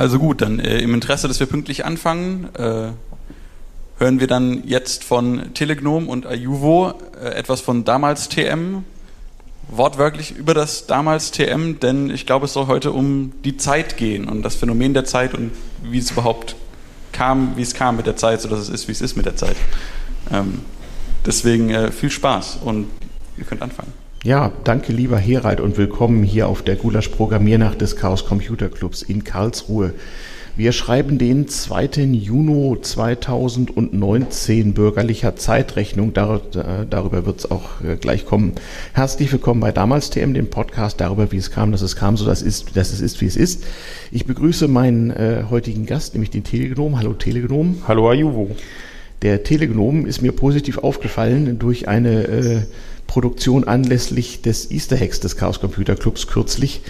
Also gut, dann äh, im Interesse, dass wir pünktlich anfangen, äh, hören wir dann jetzt von Telegnome und Ayuvo äh, etwas von damals TM, wortwörtlich über das damals TM, denn ich glaube, es soll heute um die Zeit gehen und das Phänomen der Zeit und wie es überhaupt kam, wie es kam mit der Zeit, sodass es ist, wie es ist mit der Zeit. Ähm, deswegen äh, viel Spaß und ihr könnt anfangen. Ja, danke lieber Herald und willkommen hier auf der Gulasch Programmiernacht des Chaos Computer Clubs in Karlsruhe. Wir schreiben den 2. Juni 2019 bürgerlicher Zeitrechnung. Dar äh, darüber wird es auch äh, gleich kommen. Herzlich willkommen bei Damals TM, dem Podcast darüber, wie es kam, dass es kam, so dass, ist, dass es ist, wie es ist. Ich begrüße meinen äh, heutigen Gast, nämlich den Telegnom. Hallo Telegnom. Hallo Ajuvo. Der Telegnom ist mir positiv aufgefallen durch eine äh, Produktion anlässlich des Easter Hacks des Chaos Computer Clubs kürzlich,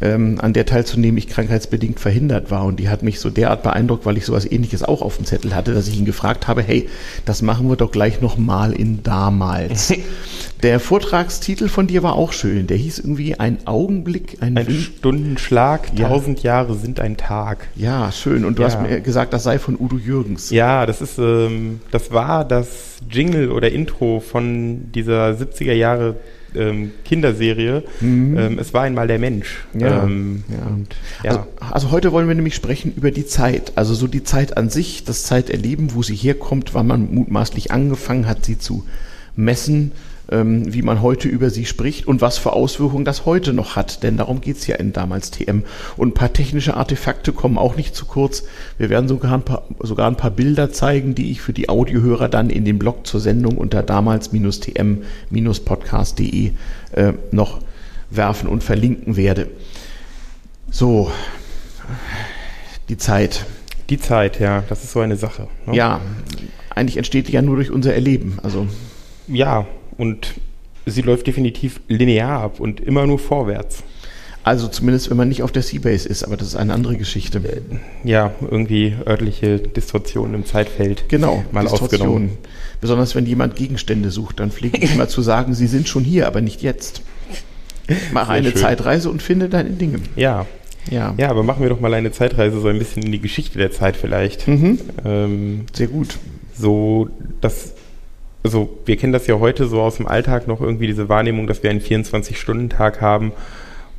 ähm, an der teilzunehmen ich krankheitsbedingt verhindert war. Und die hat mich so derart beeindruckt, weil ich sowas ähnliches auch auf dem Zettel hatte, dass ich ihn gefragt habe, hey, das machen wir doch gleich nochmal in damals. der Vortragstitel von dir war auch schön. Der hieß irgendwie ein Augenblick, ein, ein Stundenschlag, ja. tausend Jahre sind ein Tag. Ja, schön. Und du ja. hast mir gesagt, das sei von Udo Jürgens. Ja, das ist, ähm, das war das Jingle oder Intro von dieser 70er Jahre ähm, Kinderserie. Mhm. Ähm, es war einmal der Mensch. Ja, ähm, ja. Und, ja. Also, also, heute wollen wir nämlich sprechen über die Zeit. Also so die Zeit an sich, das Zeiterleben, wo sie herkommt, wann man mutmaßlich angefangen hat, sie zu messen ähm, wie man heute über sie spricht und was für Auswirkungen das heute noch hat. Denn darum geht es ja in damals TM. Und ein paar technische Artefakte kommen auch nicht zu kurz. Wir werden sogar ein paar, sogar ein paar Bilder zeigen, die ich für die Audiohörer dann in den Blog zur Sendung unter damals-tm-podcast.de äh, noch werfen und verlinken werde. So, die Zeit. Die Zeit, ja, das ist so eine Sache. Ne? Ja, eigentlich entsteht die ja nur durch unser Erleben. Also ja, und sie läuft definitiv linear ab und immer nur vorwärts. Also zumindest, wenn man nicht auf der Seabase ist, aber das ist eine andere Geschichte. Äh, ja, irgendwie örtliche Distorsionen im Zeitfeld. Genau, mal ausgenommen. Besonders wenn jemand Gegenstände sucht, dann pflege ich immer zu sagen, sie sind schon hier, aber nicht jetzt. Mach eine schön. Zeitreise und finde deine Dinge. Ja. Ja. ja, aber machen wir doch mal eine Zeitreise so ein bisschen in die Geschichte der Zeit vielleicht. Mhm. Ähm, Sehr gut. So, dass also wir kennen das ja heute so aus dem Alltag noch irgendwie diese Wahrnehmung, dass wir einen 24-Stunden-Tag haben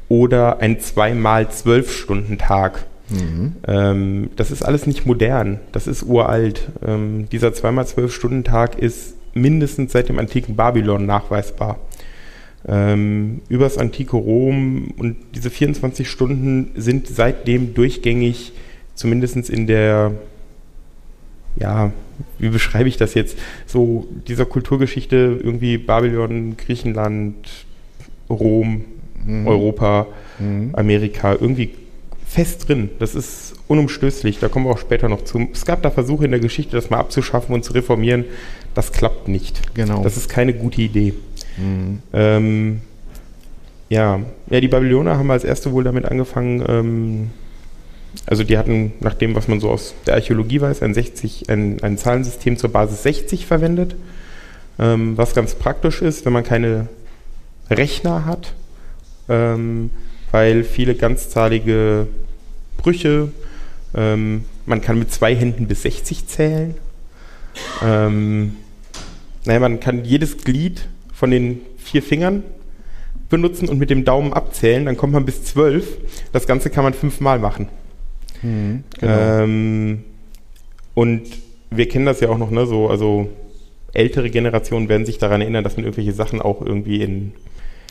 oder einen zweimal 12-Stunden-Tag. Mhm. Ähm, das ist alles nicht modern, das ist uralt. Ähm, dieser zweimal 12-Stunden-Tag ist mindestens seit dem antiken Babylon nachweisbar. Ähm, übers antike Rom und diese 24 Stunden sind seitdem durchgängig, zumindest in der ja, wie beschreibe ich das jetzt? So dieser Kulturgeschichte irgendwie Babylon, Griechenland, Rom, mhm. Europa, mhm. Amerika irgendwie fest drin. Das ist unumstößlich. Da kommen wir auch später noch zu. Es gab da Versuche in der Geschichte, das mal abzuschaffen und zu reformieren. Das klappt nicht. Genau. Das ist keine gute Idee. Mhm. Ähm, ja. ja, die Babylonier haben als erste wohl damit angefangen, ähm, also die hatten, nach dem, was man so aus der Archäologie weiß, ein, 60, ein, ein Zahlensystem zur Basis 60 verwendet, ähm, was ganz praktisch ist, wenn man keine Rechner hat, ähm, weil viele ganzzahlige Brüche, ähm, man kann mit zwei Händen bis 60 zählen. Ähm, naja, man kann jedes Glied von den vier Fingern benutzen und mit dem Daumen abzählen, dann kommt man bis zwölf. Das Ganze kann man fünfmal machen. Mhm, genau. ähm, und wir kennen das ja auch noch, ne, so, also ältere Generationen werden sich daran erinnern, dass man irgendwelche Sachen auch irgendwie in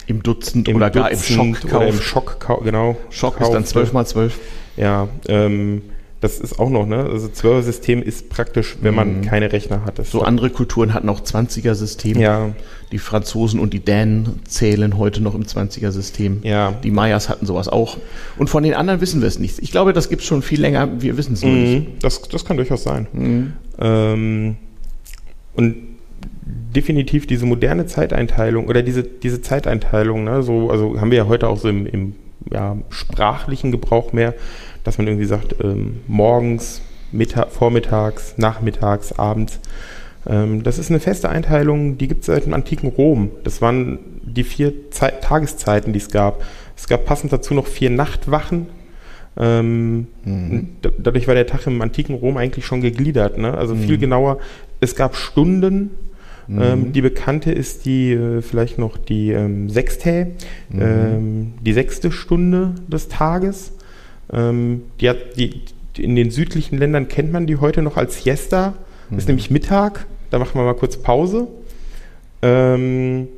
im Dutzend im oder Dutzend gar im Schock kauft. Oder im Schock, genau. Schock kauft. ist dann 12 mal 12. Ja, ähm, das ist auch noch, ne? Also 12er-System ist praktisch, wenn man mhm. keine Rechner hat. so andere Kulturen hatten auch 20er-System. Ja. Die Franzosen und die Dänen zählen heute noch im 20er-System. Ja. Die Mayas hatten sowas auch. Und von den anderen wissen wir es nicht. Ich glaube, das gibt es schon viel länger. Wir wissen es mhm. nicht. Das, das kann durchaus sein. Mhm. Ähm, und definitiv diese moderne Zeiteinteilung oder diese, diese Zeiteinteilung, ne, so, also haben wir ja heute auch so im, im ja, sprachlichen Gebrauch mehr dass man irgendwie sagt, ähm, morgens, Mittag, vormittags, nachmittags, abends. Ähm, das ist eine feste Einteilung, die gibt es seit dem antiken Rom. Das waren die vier Zeit Tageszeiten, die es gab. Es gab passend dazu noch vier Nachtwachen. Ähm, mhm. Dadurch war der Tag im antiken Rom eigentlich schon gegliedert. Ne? Also mhm. viel genauer. Es gab Stunden. Mhm. Ähm, die bekannte ist die äh, vielleicht noch die ähm, Sextae, mhm. ähm, die sechste Stunde des Tages. Ähm, die hat die, in den südlichen Ländern kennt man die heute noch als Siesta. Das ist mhm. nämlich Mittag. Da machen wir mal kurz Pause. Ähm,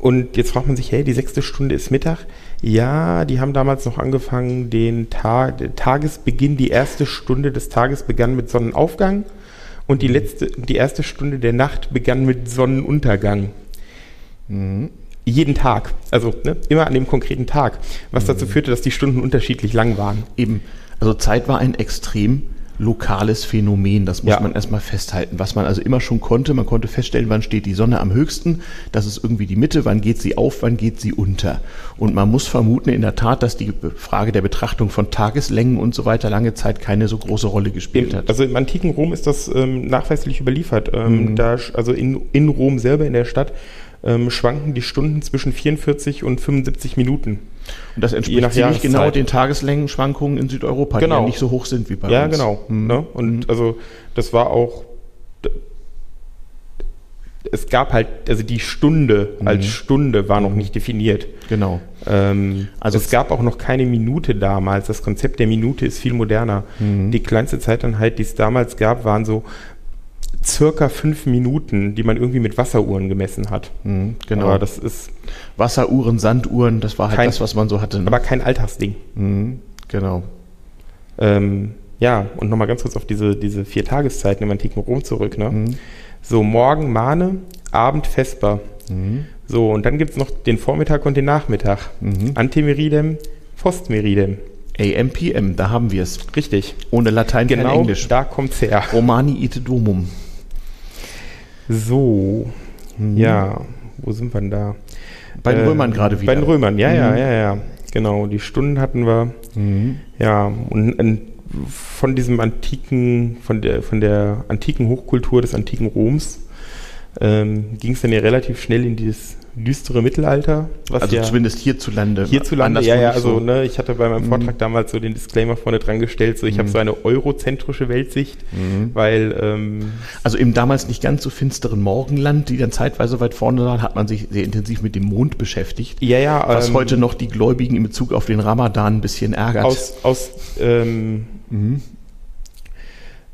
und jetzt fragt man sich, hey, die sechste Stunde ist Mittag. Ja, die haben damals noch angefangen, den Tag, Tagesbeginn, die erste Stunde des Tages begann mit Sonnenaufgang und die letzte, die erste Stunde der Nacht begann mit Sonnenuntergang. Mhm. Jeden Tag, also ne, immer an dem konkreten Tag, was mhm. dazu führte, dass die Stunden unterschiedlich lang waren. Eben, also Zeit war ein extrem lokales Phänomen. Das muss ja. man erstmal festhalten. Was man also immer schon konnte, man konnte feststellen, wann steht die Sonne am höchsten. Das ist irgendwie die Mitte. Wann geht sie auf? Wann geht sie unter? Und man muss vermuten in der Tat, dass die Frage der Betrachtung von Tageslängen und so weiter lange Zeit keine so große Rolle gespielt hat. Also im antiken Rom ist das ähm, nachweislich überliefert. Ähm, mhm. da, also in, in Rom selber in der Stadt ähm, schwanken die Stunden zwischen 44 und 75 Minuten. Und das entspricht ziemlich genau den Tageslängenschwankungen in Südeuropa, genau. die ja nicht so hoch sind wie bei ja, uns. Ja, genau. Mhm. Ne? Und mhm. also das war auch es gab halt, also die Stunde mhm. als Stunde war noch mhm. nicht definiert. Genau. Ähm, also es gab auch noch keine Minute damals. Das Konzept der Minute ist viel moderner. Mhm. Die kleinste Zeiteinheit, die es damals gab, waren so circa fünf Minuten, die man irgendwie mit Wasseruhren gemessen hat. Mhm, genau. Aber das ist. Wasseruhren, Sanduhren, das war halt kein, das, was man so hatte. Ne? Aber kein Alltagsding. Mhm, genau. Ähm, ja, und nochmal ganz kurz auf diese, diese vier Tageszeiten im antiken Rom zurück. Ne? Mhm. So, morgen Mane, Abend Vesper. Mhm. So, und dann gibt es noch den Vormittag und den Nachmittag. Mhm. Antemeridem, Postmeridem. AMPM, da haben wir es. Richtig. Ohne Latein genau, kein Englisch. da kommt es her. Romani ite domum. So, mhm. ja, wo sind wir denn da? Bei den äh, Römern gerade wieder. Bei den Römern, ja, mhm. ja, ja, ja. Genau, die Stunden hatten wir. Mhm. Ja, und, und, von diesem antiken, von der, von der antiken Hochkultur des antiken Roms ähm, ging es dann ja relativ schnell in dieses düstere Mittelalter. also ja zumindest hierzulande. Hierzulande, ja, ja, also so. ne, ich hatte bei meinem mhm. Vortrag damals so den Disclaimer vorne dran gestellt, so ich mhm. habe so eine eurozentrische Weltsicht, mhm. weil ähm, Also im damals nicht ganz so finsteren Morgenland, die dann zeitweise weit vorne waren, hat man sich sehr intensiv mit dem Mond beschäftigt. Ja, ja. Was ähm, heute noch die Gläubigen in Bezug auf den Ramadan ein bisschen ärgert. Aus, aus ähm, mhm.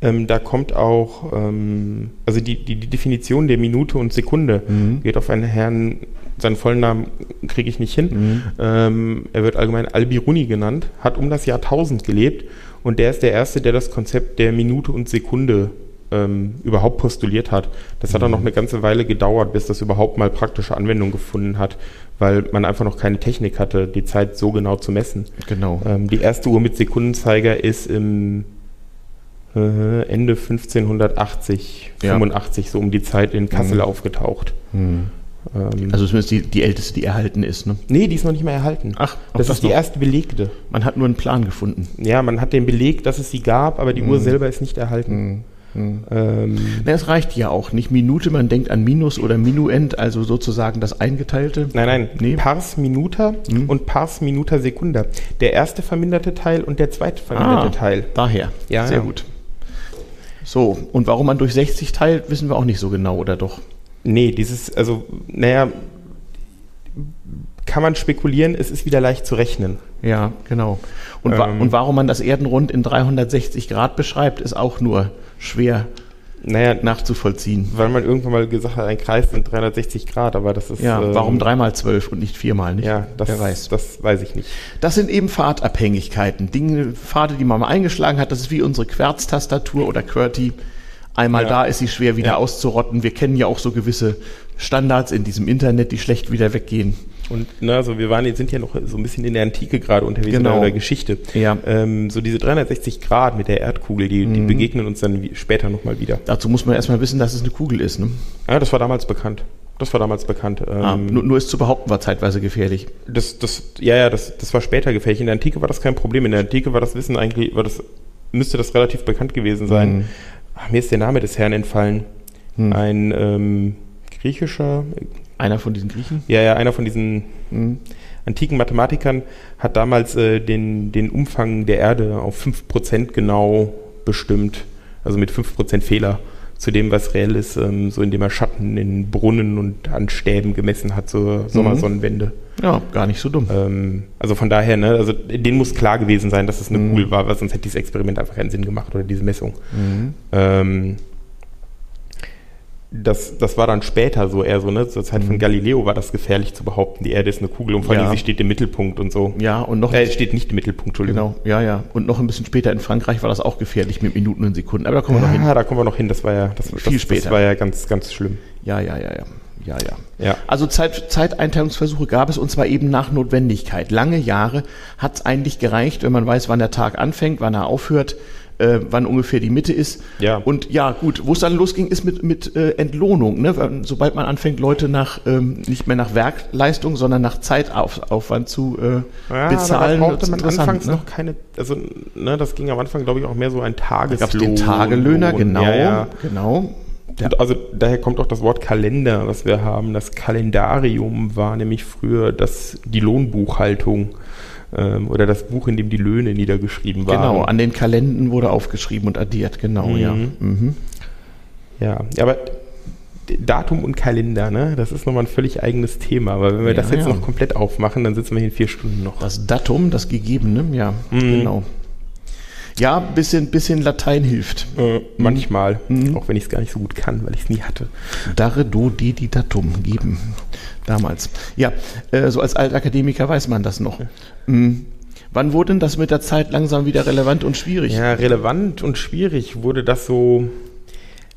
Ähm, da kommt auch, ähm, also die, die, die, Definition der Minute und Sekunde mhm. geht auf einen Herrn, seinen vollen Namen kriege ich nicht hin. Mhm. Ähm, er wird allgemein Albiruni genannt, hat um das Jahr 1000 gelebt und der ist der Erste, der das Konzept der Minute und Sekunde ähm, überhaupt postuliert hat. Das mhm. hat dann noch eine ganze Weile gedauert, bis das überhaupt mal praktische Anwendung gefunden hat, weil man einfach noch keine Technik hatte, die Zeit so genau zu messen. Genau. Ähm, die erste Uhr mit Sekundenzeiger ist im äh, Ende 1580, ja. 85, so um die Zeit in Kassel mhm. aufgetaucht. Mhm. Ähm, also zumindest die, die älteste, die erhalten ist, ne? Nee, die ist noch nicht mehr erhalten. Ach, das, das ist die noch? erste belegte. Man hat nur einen Plan gefunden. Ja, man hat den Beleg, dass es sie gab, aber die mhm. Uhr selber ist nicht erhalten. Mhm. Ähm, Na, es reicht ja auch nicht Minute, man denkt an Minus oder Minuend, also sozusagen das Eingeteilte. Nein, nein, nee. Pars Minuta mhm. und Pars Minuta Secunda. Der erste verminderte Teil und der zweite verminderte ah, Teil. Daher, ja, sehr ja. gut. So, und warum man durch 60 teilt, wissen wir auch nicht so genau, oder doch? Nee, dieses, also, naja, kann man spekulieren, es ist wieder leicht zu rechnen. Ja, genau. Und, wa ähm, und warum man das Erdenrund in 360 Grad beschreibt, ist auch nur schwer naja, nachzuvollziehen. Weil man irgendwann mal gesagt hat, ein Kreis sind 360 Grad, aber das ist. Ja, ähm, warum dreimal zwölf und nicht viermal nicht? Ja, das, Wer weiß. das weiß ich nicht. Das sind eben Pfadabhängigkeiten. Dinge, Pfade, die man mal eingeschlagen hat, das ist wie unsere Querztastatur oder QWERTY. Einmal ja. da ist sie schwer wieder ja. auszurotten. Wir kennen ja auch so gewisse Standards in diesem Internet, die schlecht wieder weggehen. Und na, also wir waren, sind ja noch so ein bisschen in der Antike gerade unterwegs genau. in der Geschichte. Ja. Ähm, so diese 360 Grad mit der Erdkugel, die, die mhm. begegnen uns dann wie, später nochmal wieder. Dazu muss man erstmal wissen, dass es eine Kugel ist. Ne? Ja, das war damals bekannt. Das war damals bekannt. Ah, ähm, nur, nur ist zu behaupten war zeitweise gefährlich. Das, das, ja, ja, das, das war später gefährlich. In der Antike war das kein Problem. In der Antike war das Wissen eigentlich, war das, müsste das relativ bekannt gewesen sein. Mhm. ach, mir ist der Name des Herrn entfallen. Hm. Ein ähm, griechischer, Einer von diesen Griechen? ja, ja, einer von diesen Hm. antiken Mathematikern hat damals äh, den, den Umfang der Erde auf 5% genau bestimmt. Also mit 5% Fehler zu dem, was reell ist, ähm, so indem er Schatten in Brunnen und an Stäben gemessen hat zur Sommersonnenwende. Ja, gar nicht so dumm. Ähm, also von daher, ne, also denen muss klar gewesen sein, dass es eine Mhm. War, weil sonst hätte dieses Experiment einfach keinen Sinn gemacht oder diese Messung. Mhm. Ähm, das, das war dann später so eher so, ne? Zur Zeit von Mhm. Galileo war das gefährlich zu behaupten, die Erde ist eine Kugel und vor allem Ja. sie steht im Mittelpunkt und so. Ja, und noch Äh, steht nicht im Mittelpunkt, Entschuldigung. Genau, ja, ja. Und noch ein bisschen später in Frankreich war das auch gefährlich mit Minuten und Sekunden. Aber da kommen wir noch hin. Ah, da kommen wir noch hin. Das war ja, das, Viel das, später. Das war ja ganz, ganz schlimm. Ja, ja, ja, ja. Ja, ja. Ja. Also Zeit, Zeiteinteilungsversuche gab es und zwar eben nach Notwendigkeit. Lange Jahre hat es eigentlich gereicht, wenn man weiß, wann der Tag anfängt, wann er aufhört, äh, wann ungefähr die Mitte ist. Ja. Und ja, gut, wo es dann losging, ist mit, mit äh, Entlohnung. Ne? Sobald man anfängt, Leute nach ähm, nicht mehr nach Werkleistung, sondern nach Zeitaufwand zu äh, Ja, bezahlen. da brauchte man interessant, anfangs ne? noch keine, also ne, das ging am Anfang, glaube ich, auch mehr so ein Da Tageslohn. gab es den Tagelöhner, genau, Ja, ja. genau. Ja. Und also daher kommt auch das Wort Kalender, was wir haben. Das Kalendarium war nämlich früher das, die Lohnbuchhaltung ähm, oder das Buch, in dem die Löhne niedergeschrieben waren. Genau, an den Kalenden wurde aufgeschrieben und addiert, genau, Mhm. ja. Mhm. Ja, aber Datum und Kalender, ne? Das ist nochmal ein völlig eigenes Thema. Aber wenn wir Ja, das jetzt ja. noch komplett aufmachen, dann sitzen wir hier in vier Stunden noch. Das Datum, das Gegebene, ja, Mhm. genau. Ja, bisschen, bisschen Latein hilft. Äh, manchmal, Mhm. auch wenn ich es gar nicht so gut kann, weil ich es nie hatte. Dare do dedi datum geben. Damals. Ja, äh, so als Altakademiker weiß man das noch. Mhm. Wann wurde denn das mit der Zeit langsam wieder relevant und schwierig? Ja, relevant und schwierig wurde das so,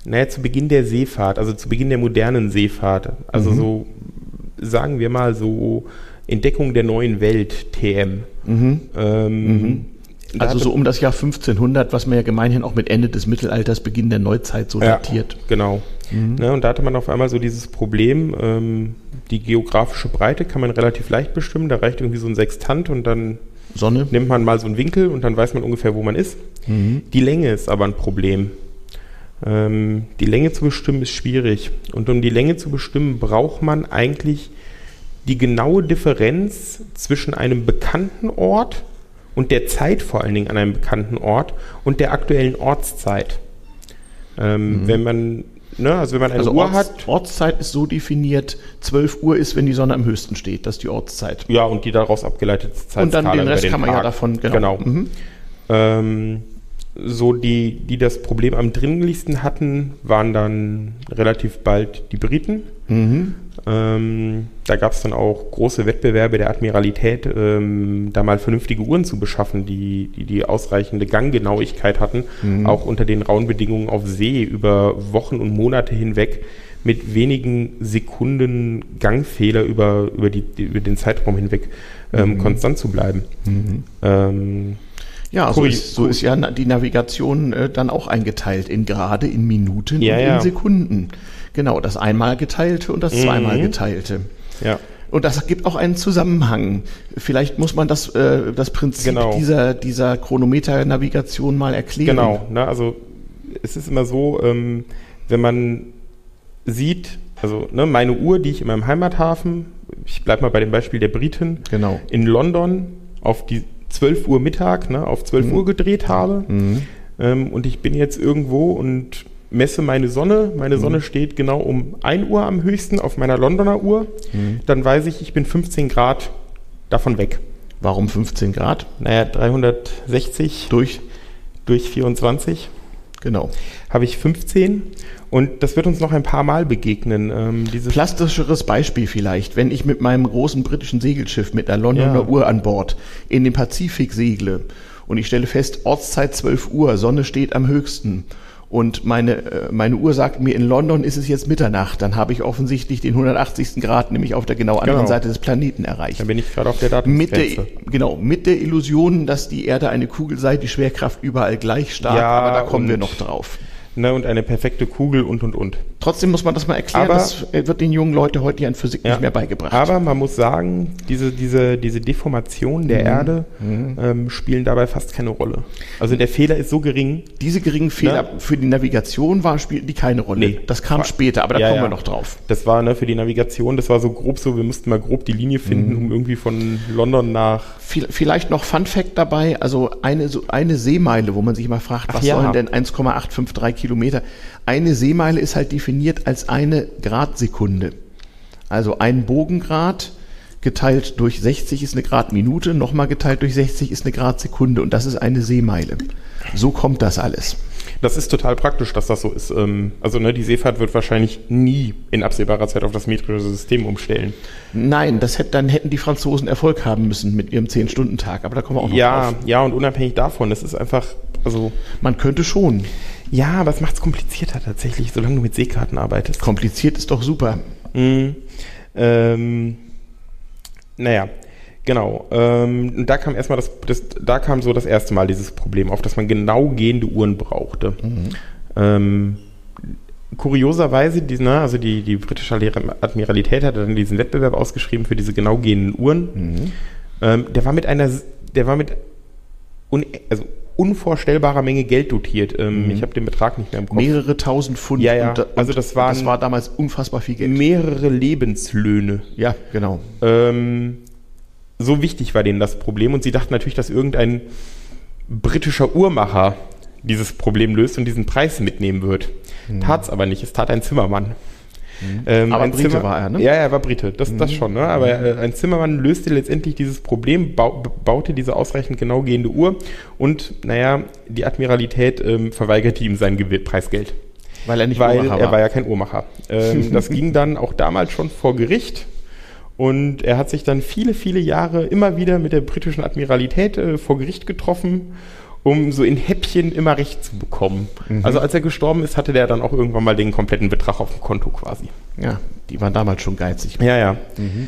naja, zu Beginn der Seefahrt, also zu Beginn der modernen Seefahrt. Also Mhm. so, sagen wir mal so, Entdeckung der neuen Welt, TM. Mhm. Ähm, Mhm. Also so um das Jahr 1500, was man ja gemeinhin auch mit Ende des Mittelalters, Beginn der Neuzeit so Ja. datiert. Genau. Mhm. Ne, und da hatte man auf einmal so dieses Problem, ähm, die geografische Breite kann man relativ leicht bestimmen. Da reicht irgendwie so ein Sextant und dann Sonne. nimmt man mal so einen Winkel und dann weiß man ungefähr, wo man ist. Mhm. Die Länge ist aber ein Problem. Ähm, die Länge zu bestimmen ist schwierig. Und um die Länge zu bestimmen, braucht man eigentlich die genaue Differenz zwischen einem bekannten Ort und der Zeit vor allen Dingen an einem bekannten Ort und der aktuellen Ortszeit. Ähm, Wenn man, ne, also wenn man eine Also Uhr Orts, hat, Ortszeit ist so definiert, 12 Uhr ist, wenn die Sonne am höchsten steht. Das ist die Ortszeit. ja, und die daraus abgeleitete Zeitskala Und dann den Rest kann man ja Tag. davon, genau. genau. Mhm. Ähm, so die, die das Problem am dringlichsten hatten, waren dann relativ bald die Briten. Mhm. Ähm, da gab es dann auch große Wettbewerbe der Admiralität, ähm, da mal vernünftige Uhren zu beschaffen, die die, die ausreichende Ganggenauigkeit hatten, Mhm. auch unter den rauen Bedingungen auf See über Wochen und Monate hinweg mit wenigen Sekunden Gangfehler über, über, die, über den Zeitraum hinweg ähm, Mhm. konstant zu bleiben. Mhm. Ähm, Ja, so ist, so ist ja die Navigation äh, dann auch eingeteilt in Grade, in Minuten Ja, und ja. in Sekunden. Genau, das einmal geteilte und das Mhm. zweimal geteilte. ja. Und das gibt auch einen Zusammenhang. Vielleicht muss man das, äh, das Prinzip Genau. dieser, dieser Chronometer-Navigation mal erklären. Genau, ne, also es ist immer so, ähm, wenn man sieht, also ne, meine Uhr, die ich in meinem Heimathafen, ich bleibe mal bei dem Beispiel der Briten, Genau. in London auf die 12 Uhr Mittag, ne, auf 12 Mhm. Uhr gedreht habe Mhm. ähm, und ich bin jetzt irgendwo und messe meine Sonne, meine Sonne steht genau um 1 Uhr am höchsten auf meiner Londoner Uhr, Mhm. dann weiß ich, ich bin 15 Grad davon weg. Warum 15 Grad? Naja, 360 Durch, durch 24 genau. habe ich 15 und das wird uns noch ein paar Mal begegnen. Ähm, Plastischeres Beispiel vielleicht, wenn ich mit meinem großen britischen Segelschiff mit einer Londoner Ja. Uhr an Bord in den Pazifik segle und ich stelle fest, Ortszeit 12 Uhr, Sonne steht am höchsten und meine, äh, meine Uhr sagt mir, in London ist es jetzt Mitternacht, dann habe ich offensichtlich den 180. Grad, nämlich auf der genau anderen Genau. Seite des Planeten erreicht. da bin ich gerade auf der Mit der, Datumsgrenze. genau, mit der Illusion, dass die Erde eine Kugel sei, die Schwerkraft überall gleich stark, Ja, aber da kommen wir und- noch drauf. Ne, und eine perfekte Kugel und und und. Trotzdem muss man das mal erklären, Aber- das wird den jungen Leuten heute ja in Physik Ja. nicht mehr beigebracht. Aber man muss sagen, diese, diese, diese Deformation der Erde ähm, spielen dabei fast keine Rolle. Also der Fehler ist so gering. diese geringen Fehler Ne? für die Navigation war, spielten die keine Rolle. Nee. Das kam War- später, aber da Ja, kommen wir noch drauf. Das war ne, für die Navigation, das war so grob so, wir mussten mal grob die Linie finden, um irgendwie von London nach. Viel- Vielleicht noch Fun Fact dabei, also eine, so eine Seemeile, wo man sich mal fragt, Ach was sollen denn 1,853 Kilometer? Eine Seemeile ist halt definiert als eine Gradsekunde. Also ein Bogengrad geteilt durch 60 ist eine Gradminute, nochmal geteilt durch 60 ist eine Gradsekunde und das ist eine Seemeile. So kommt das alles. Das ist total praktisch, dass das so ist. Ähm, also ne, die Seefahrt wird wahrscheinlich nie in absehbarer Zeit auf das metrische System umstellen. Nein, das hätte, dann hätten die Franzosen Erfolg haben müssen mit ihrem 10-Stunden-Tag, aber da kommen wir auch noch Ja, drauf. ja, und unabhängig davon, es ist einfach, also Man könnte schon. Ja, aber es macht es komplizierter tatsächlich, solange du mit Seekarten arbeitest. Kompliziert ist doch super. Mhm. Ähm, naja, genau. Ähm, da kam erstmal das, das, da kam so das erste Mal dieses Problem auf, dass man genau gehende Uhren brauchte. Ähm, kurioserweise, die, na, also die, die britische Admiralität hatte dann diesen Wettbewerb ausgeschrieben für diese genau gehenden Uhren. Ähm, der war mit einer, der war mit un, also unvorstellbarer Menge Geld dotiert. Ähm, Ich habe den Betrag nicht mehr im Kopf. Mehrere tausend Pfund. Ja, ja. Und, Also das waren- das war damals unfassbar viel Geld. Mehrere Lebenslöhne. Ja, genau. Ähm, so wichtig war denen das Problem und sie dachten natürlich, dass irgendein britischer Uhrmacher dieses Problem löst und diesen Preis mitnehmen wird. Tat's aber nicht, es tat ein Zimmermann. Ähm, Mhm. Aber ein Brite war er, ne? Ja, er war Brite, das, das schon, ne? aber äh, ein Zimmermann löste letztendlich dieses Problem, bau, baute diese ausreichend genau gehende Uhr und, naja, die Admiralität ähm, verweigerte ihm sein Gewi- Preisgeld Weil er nicht weil Uhrmacher er war ja kein Uhrmacher. Ähm, das ging dann auch damals schon vor Gericht. Und er hat sich dann viele, viele Jahre immer wieder mit der britischen Admiralität äh, vor Gericht getroffen, um so in Häppchen immer Recht zu bekommen. Mhm. Also als er gestorben ist, hatte der dann auch irgendwann mal den kompletten Betrag auf dem Konto quasi. Ja, die waren damals schon geizig. Ja, ja. Mhm.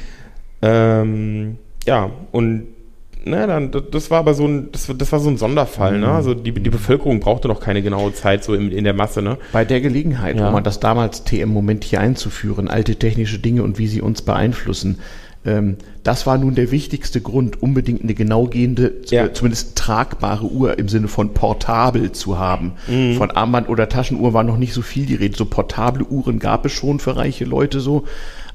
Ähm, ja, und na, dann, das- war aber so ein, das, das war so ein Sonderfall, Mhm. ne? Also die, die Bevölkerung brauchte noch keine genaue Zeit so in, in der Masse, ne? Bei der Gelegenheit, Ja. um man das damals TM-Moment hier einzuführen, alte technische Dinge und wie sie uns beeinflussen, das war nun der wichtigste Grund, unbedingt eine genau gehende, Ja. äh, zumindest tragbare Uhr im Sinne von portabel zu haben. Mhm. Von Armband oder Taschenuhr war noch nicht so viel die Rede. So portable Uhren gab es schon für reiche Leute so.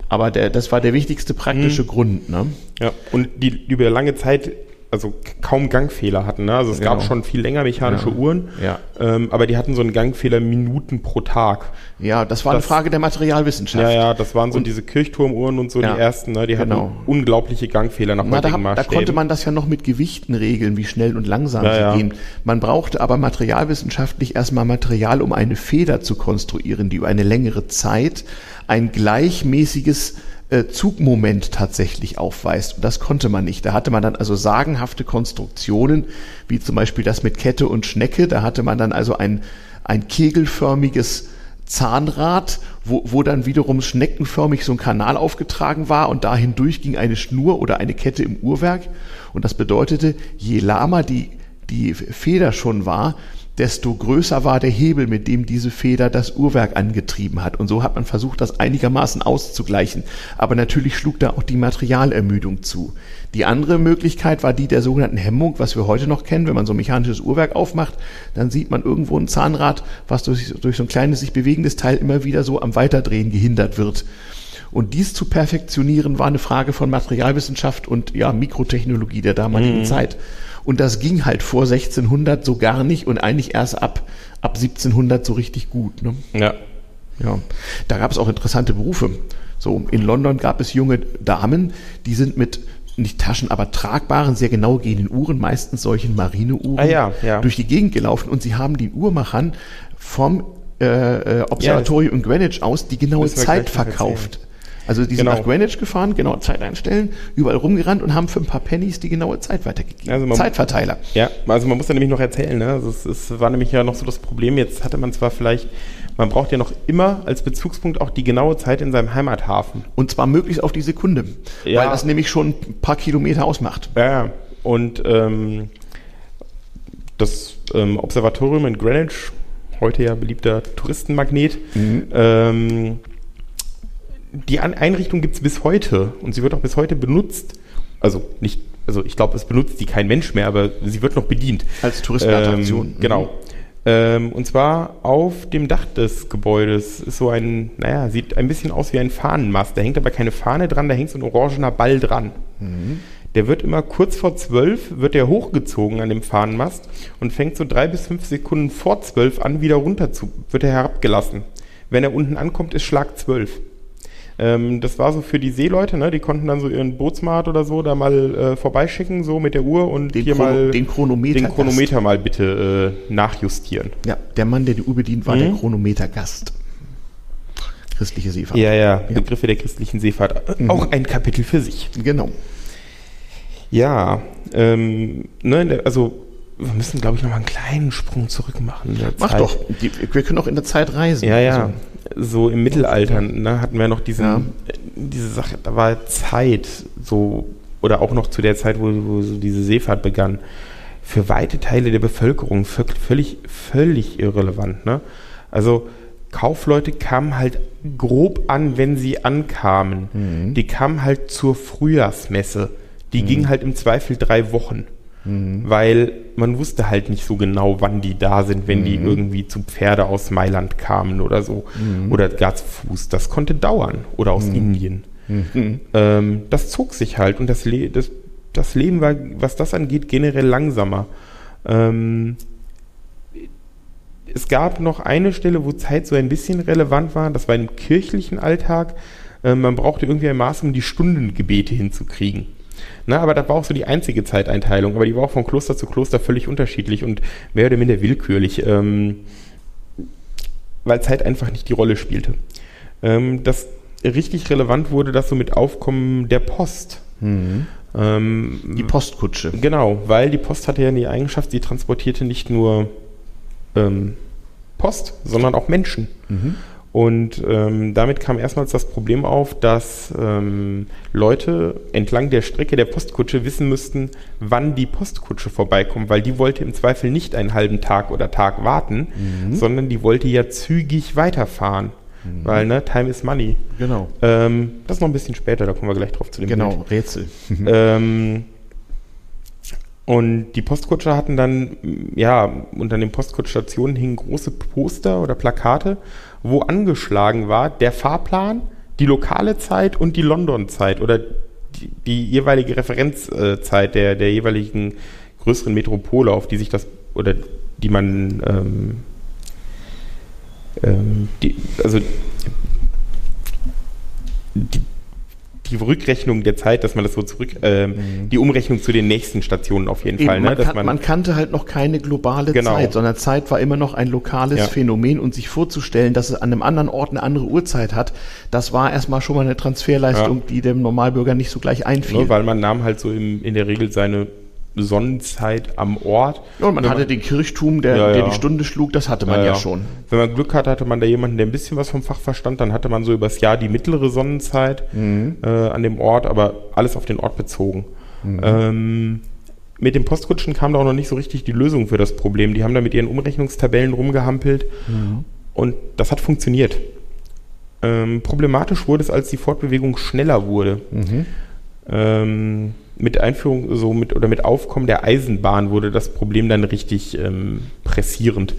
Aber der, das war der wichtigste Mhm. praktische Grund. Ne? Ja, und die über lange Zeit also kaum Gangfehler hatten. Ne? Also es gab Genau. schon viel länger mechanische Ja. Uhren, Ja. ähm, aber die hatten so einen Gangfehler Minuten pro Tag. Ja, das war Das- eine Frage der Materialwissenschaft. Ja, ja, das waren so Und- diese Kirchturmuhren und so Ja, die ersten, ne? die genau. hatten unglaubliche Gangfehler nach Na, da, da konnte man das ja noch mit Gewichten regeln, wie schnell und langsam sie gehen. Man brauchte aber materialwissenschaftlich erstmal Material, um eine Feder zu konstruieren, die über eine längere Zeit ein gleichmäßiges Zugmoment tatsächlich aufweist. Und das konnte man nicht. Da hatte man dann also sagenhafte Konstruktionen, wie zum Beispiel das mit Kette und Schnecke. Da hatte man dann also ein, ein kegelförmiges Zahnrad, wo, wo dann wiederum schneckenförmig so ein Kanal aufgetragen war und da hindurch ging eine Schnur oder eine Kette im Uhrwerk. Und das bedeutete, je lahmer die, die Feder schon war, desto größer war der Hebel, mit dem diese Feder das Uhrwerk angetrieben hat. Und so hat man versucht, das einigermaßen auszugleichen. Aber natürlich schlug da auch die Materialermüdung zu. Die andere Möglichkeit war die der sogenannten Hemmung, was wir heute noch kennen. Wenn man so ein mechanisches Uhrwerk aufmacht, dann sieht man irgendwo ein Zahnrad, was durch, durch so ein kleines, sich bewegendes Teil immer wieder so am Weiterdrehen gehindert wird. Und dies zu perfektionieren war eine Frage von Materialwissenschaft und ja, Mikrotechnologie der damaligen Zeit. Und das ging halt vor 1600 so gar nicht und eigentlich erst ab, ab 1700 so richtig gut. Ne? ja. Ja, da gab es auch interessante Berufe. So, in London gab es junge Damen, die sind mit nicht Taschen, aber tragbaren, sehr genau gehenden Uhren, meistens solchen Marineuhren, Ah, ja, ja. durch die Gegend gelaufen und sie haben den Uhrmachern vom äh, äh, Observatorium in Greenwich aus die genaue Zeit verkauft. Also die sind Genau. nach Greenwich gefahren, genau Zeit einstellen, überall rumgerannt und haben für ein paar Pennies die genaue Zeit weitergegeben. Also Zeitverteiler. Ja, also man muss ja nämlich noch erzählen, ne? Also es, es war nämlich ja noch so das Problem, jetzt hatte man zwar vielleicht, man braucht ja noch immer als Bezugspunkt auch die genaue Zeit in seinem Heimathafen. Und zwar möglichst auf die Sekunde, Ja. weil das nämlich schon ein paar Kilometer ausmacht. Ja, ja. Und ähm, das ähm, Observatorium in Greenwich, heute ja beliebter Touristenmagnet. Mhm. Ähm, die Einrichtung gibt es bis heute und sie wird auch bis heute benutzt. Also nicht, also ich glaube, es benutzt die kein Mensch mehr, aber sie wird noch bedient. Als Touristenattraktion. Ähm, genau. Mhm. Ähm, und zwar auf dem Dach des Gebäudes ist so ein, naja, sieht ein bisschen aus wie ein Fahnenmast. Da hängt aber keine Fahne dran, da hängt so ein orangener Ball dran. Mhm. Der wird immer kurz vor zwölf, wird der hochgezogen an dem Fahnenmast und fängt so drei bis fünf Sekunden vor zwölf an, wieder runter zu, wird er herabgelassen. Wenn er unten ankommt, ist Schlag zwölf. Ähm, das war so für die Seeleute, ne? die konnten dann so ihren Bootsmart oder so da mal äh, vorbeischicken, so mit der Uhr und den hier Chrono mal den Chronometer, den Chronometer mal bitte äh, nachjustieren. Ja, der Mann, der die Uhr bedient, war mhm. der Chronometergast. Christliche Seefahrt. Ja, ja, ja, Begriffe der christlichen Seefahrt. Mhm. Auch ein Kapitel für sich. Genau. Ja, ähm, ne, also wir müssen, glaube ich, noch mal einen kleinen Sprung zurück machen. Mach Zeit. doch. Die, wir können auch in der Zeit reisen. Ja, ja. Also so im Mittelalter ne, hatten wir noch diesen, ja. diese Sache, da war Zeit, so, oder auch noch zu der Zeit, wo, wo so diese Seefahrt begann, für weite Teile der Bevölkerung völlig, völlig irrelevant. Ne? Also Kaufleute kamen halt grob an, wenn sie ankamen. Mhm. Die kamen halt zur Frühjahrsmesse. Die mhm. ging halt im Zweifel drei Wochen. Mhm. Weil man wusste halt nicht so genau, wann die da sind, wenn mhm. die irgendwie zu Pferde aus Mailand kamen oder so. Mhm. Oder gar zu Fuß. Das konnte dauern. Oder aus mhm. Indien. Mhm. Ähm, das zog sich halt und das, Le das, das Leben war, was das angeht, generell langsamer. Ähm, es gab noch eine Stelle, wo Zeit so ein bisschen relevant war. Das war im kirchlichen Alltag. Ähm, man brauchte irgendwie ein Maß, um die Stundengebete hinzukriegen. Na, aber das war auch so die einzige Zeiteinteilung, aber die war auch von Kloster zu Kloster völlig unterschiedlich und mehr oder minder willkürlich, ähm, weil Zeit einfach nicht die Rolle spielte. Ähm, das richtig relevant wurde das so mit Aufkommen der Post. Mhm. Ähm, die Postkutsche. Genau, weil die Post hatte ja die Eigenschaft, sie transportierte nicht nur ähm, Post, sondern auch Menschen. Mhm. Und ähm, damit kam erstmals das Problem auf, dass ähm, Leute entlang der Strecke der Postkutsche wissen müssten, wann die Postkutsche vorbeikommt, weil die wollte im Zweifel nicht einen halben Tag oder Tag warten, mhm. sondern die wollte ja zügig weiterfahren. Mhm. Weil, ne, Time is Money. Genau. Ähm, das ist noch ein bisschen später, da kommen wir gleich drauf zu dem Genau, Bild. Rätsel. ähm, und die Postkutscher hatten dann, ja, unter den Postkutschstationen hingen große Poster oder Plakate, wo angeschlagen war der Fahrplan, die lokale Zeit und die London-Zeit oder die, die, jeweilige Referenzzeit der, der jeweiligen größeren Metropole, auf die sich das oder die man ähm, ähm, die, also die, die Rückrechnung der Zeit, dass man das so zurück, äh, mhm. die Umrechnung zu den nächsten Stationen auf jeden Eben, Fall. Ne? Man, kan man, man, kannte halt noch keine globale genau. Zeit, sondern Zeit war immer noch ein lokales ja. Phänomen und sich vorzustellen, dass es an einem anderen Ort eine andere Uhrzeit hat, das war erstmal schon mal eine Transferleistung, ja. die dem Normalbürger nicht so gleich einfiel. Ne, weil man nahm halt so im, in der Regel seine Sonnenzeit am Ort. Ja, und man hatte man, den Kirchturm, der, ja, der die Stunde schlug, das hatte man ja, ja, schon. Wenn man Glück hatte, hatte man da jemanden, der ein bisschen was vom Fach verstand, dann hatte man so übers Jahr die mittlere Sonnenzeit mhm. äh, an dem Ort, aber alles auf den Ort bezogen. Mhm. Ähm, mit den Postkutschen kam da auch noch nicht so richtig die Lösung für das Problem. Die haben da mit ihren Umrechnungstabellen rumgehampelt mhm. und das hat funktioniert. Ähm, problematisch wurde es, als die Fortbewegung schneller wurde. Mhm. Ähm, mit Einführung so mit oder mit Aufkommen der Eisenbahn wurde das Problem dann richtig ähm, pressierend.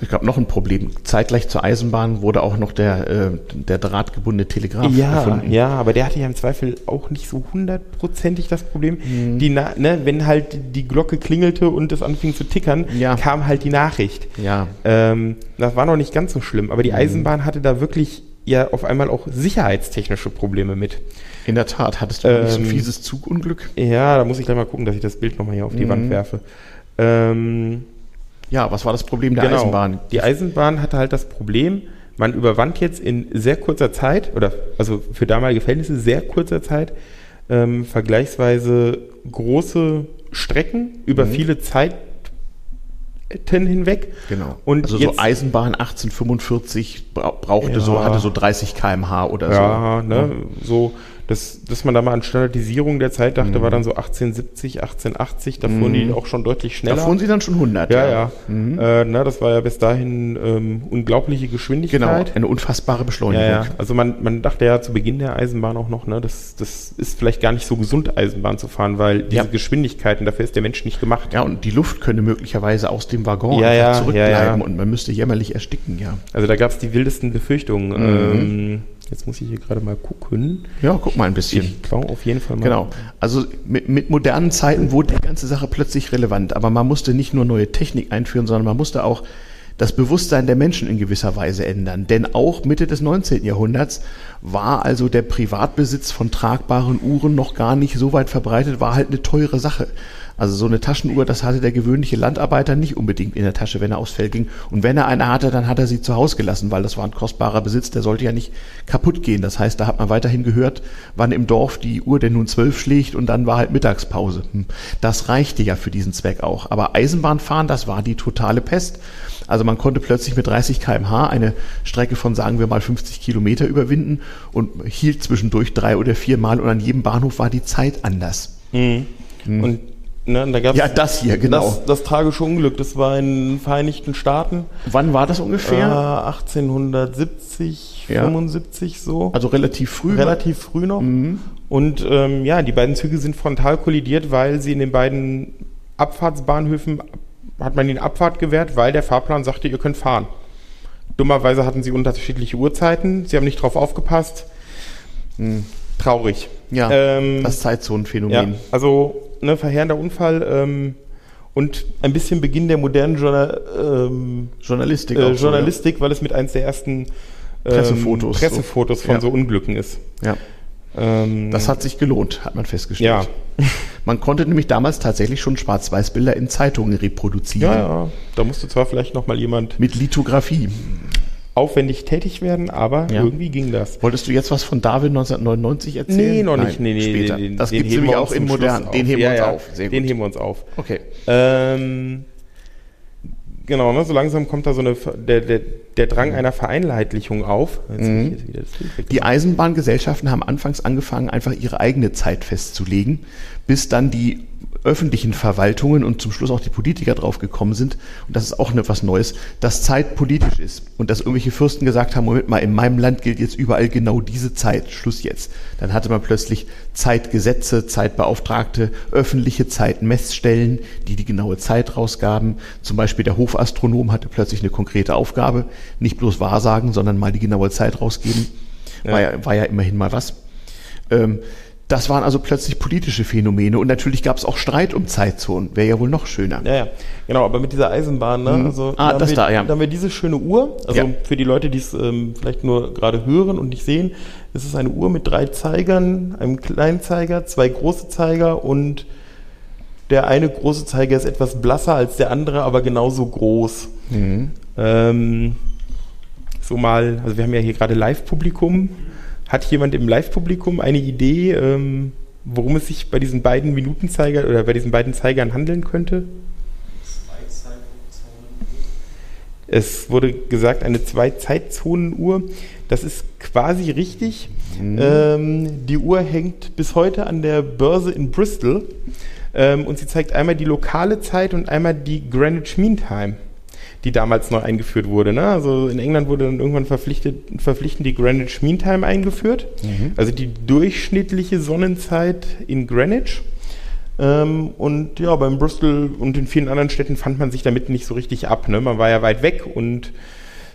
Es gab noch ein Problem. Zeitgleich zur Eisenbahn wurde auch noch der, äh, der drahtgebundene Telegraph ja, gefunden. Ja, aber der hatte ja im Zweifel auch nicht so hundertprozentig das Problem. Mhm. Die ne, wenn halt die Glocke klingelte und es anfing zu tickern, ja. kam halt die Nachricht. Ja. Ähm, das war noch nicht ganz so schlimm, aber die mhm. Eisenbahn hatte da wirklich ja auf einmal auch sicherheitstechnische Probleme mit. In der Tat, hattest du ähm, so ein fieses Zugunglück? Ja, da muss ich gleich mal gucken, dass ich das Bild nochmal hier auf die mhm. Wand werfe. Ähm, ja, was war das Problem der genau, Eisenbahn? Die Eisenbahn hatte halt das Problem, man überwand jetzt in sehr kurzer Zeit, oder also für damalige Verhältnisse sehr kurzer Zeit, ähm, vergleichsweise große Strecken über mhm. viele Zeiten hinweg. Genau. Und also so Eisenbahn 1845 brauchte ja. so, hatte so 30 kmh oder ja, so. Ne, ja, so Das, dass man da mal an Standardisierung der Zeit dachte, Mhm. war dann so 1870, 1880, da fuhren die auch schon deutlich Da schneller. fuhren sie dann schon 100. ja, ja. Äh, na, das war ja bis dahin ähm, unglaubliche Genau, Geschwindigkeit. eine unfassbare Beschleunigung. Ja, ja. Also man, man dachte ja zu Beginn der Eisenbahn auch noch, ne, das, das ist vielleicht gar nicht so gesund, Eisenbahn zu fahren, weil diese Ja. Geschwindigkeiten, dafür ist der Mensch nicht gemacht. Ja, und die Luft könne möglicherweise aus dem Waggon Ja, ja, zurückbleiben ja, ja. und man müsste jämmerlich ersticken, ja. Also da gab es die wildesten Befürchtungen. Ähm, jetzt muss ich hier gerade mal gucken. Ja, guck mal ein bisschen. Ich glaube auf jeden Fall mal. Genau. Also mit, mit modernen Zeiten wurde die ganze Sache plötzlich relevant. Aber man musste nicht nur neue Technik einführen, sondern man musste auch das Bewusstsein der Menschen in gewisser Weise ändern. Denn auch Mitte des 19. Jahrhunderts war also der Privatbesitz von tragbaren Uhren noch gar nicht so weit verbreitet, war halt eine teure Sache. Also so eine Taschenuhr, das hatte der gewöhnliche Landarbeiter nicht unbedingt in der Tasche, wenn er aufs Feld ging. Und wenn er eine hatte, dann hat er sie zu Hause gelassen, weil das war ein kostbarer Besitz, der sollte ja nicht kaputt gehen. Das heißt, da hat man weiterhin gehört, wann im Dorf die Uhr denn nun zwölf schlägt und dann war halt Mittagspause. Hm. Das reichte ja für diesen Zweck auch. Aber Eisenbahnfahren, das war die totale Pest. Also man konnte plötzlich mit 30 kmh eine Strecke von, sagen wir mal, 50 Kilometer überwinden und hielt zwischendurch drei oder vier Mal und an jedem Bahnhof war die Zeit anders. Und ne, da gab's Ja, das hier, genau. Das, das tragische Unglück, das war in den Vereinigten Staaten. Wann war das Äh, ungefähr? 1870, Ja. 75 so. Also relativ früh. relativ früh noch. Und ähm, ja, die beiden Züge sind frontal kollidiert, weil sie in den beiden Abfahrtsbahnhöfen hat man ihnen Abfahrt gewährt, weil der Fahrplan sagte, ihr könnt fahren. Dummerweise hatten sie unterschiedliche Uhrzeiten, sie haben nicht drauf aufgepasst. Traurig. Ja, Ähm, das ja, Zeitzonenphänomen. also ne, verheerender Unfall ähm, und ein bisschen Beginn der modernen Journal, ähm, Journalistik. äh, auch so, Journalistik, weil es mit eins der ersten ähm, Pressefotos, Pressefotos von Ja. so Unglücken ist. Ja. Ähm, Das hat sich gelohnt, hat man festgestellt. ja. Man konnte nämlich damals tatsächlich schon Schwarz-Weiß-Bilder in Zeitungen reproduzieren. Ja, ja, da musste zwar vielleicht noch mal jemand Mit Lithografie. Aufwendig tätig werden, aber Ja. irgendwie ging das. Wolltest du jetzt was von Darwin 1999 erzählen? Nee, noch nicht. Nee, nee, später. den- das gibt es nämlich auch uns in zum modern. Schluss Den heben Ja, wir uns ja, auf. Sehr Den gut. heben wir uns auf. Okay. Ähm, genau, ne, so langsam kommt da so eine, der, der, der Drang einer Vereinheitlichung auf. Bild Die. Eisenbahngesellschaften haben anfangs angefangen, einfach ihre eigene Zeit festzulegen, bis dann die öffentlichen Verwaltungen und zum Schluss auch die Politiker drauf gekommen sind, und das ist auch etwas Neues, dass Zeit politisch ist und dass irgendwelche Fürsten gesagt haben, Moment mal, in meinem Land gilt jetzt überall genau diese Zeit, Schluss jetzt. Dann hatte man plötzlich Zeitgesetze, Zeitbeauftragte, öffentliche Zeitmessstellen, die die genaue Zeit rausgaben. Zum Beispiel der Hofastronom hatte plötzlich eine konkrete Aufgabe, nicht bloß Wahrsagen, sondern mal die genaue Zeit rausgeben. War, ja, war ja immerhin mal was. Ähm, das waren also plötzlich politische Phänomene und natürlich gab es auch Streit um Zeitzonen. Wäre ja wohl noch schöner. Ja, ja, genau, aber mit dieser Eisenbahn, ne? Also, Ah, haben das wir, da, ja. Da haben wir diese schöne Uhr, also Ja. für die Leute, die es ähm, vielleicht nur gerade hören und nicht sehen, es ist eine Uhr mit drei Zeigern, einem kleinen Zeiger, zwei große Zeiger und der eine große Zeiger ist etwas blasser als der andere, aber genauso groß. Mhm. Ähm, so mal, also wir haben ja hier gerade Live-Publikum. Hat jemand im Live-Publikum eine Idee, ähm, worum es sich bei diesen beiden Minutenzeigern oder bei diesen beiden Zeigern handeln könnte? Es wurde gesagt, eine Zwei-Zeitzonen-Uhr. Das ist quasi richtig. Ähm, die Uhr hängt bis heute an der Börse in Bristol ähm, und sie zeigt einmal die lokale Zeit und einmal die Greenwich Mean Time, die damals neu eingeführt wurde. Ne? Also in England wurde dann irgendwann verpflichtet, verpflichtend die Greenwich Mean Time eingeführt, also die durchschnittliche Sonnenzeit in Greenwich. Ähm, und ja, beim Bristol und in vielen anderen Städten fand man sich damit nicht so richtig ab. Ne? Man war ja weit weg und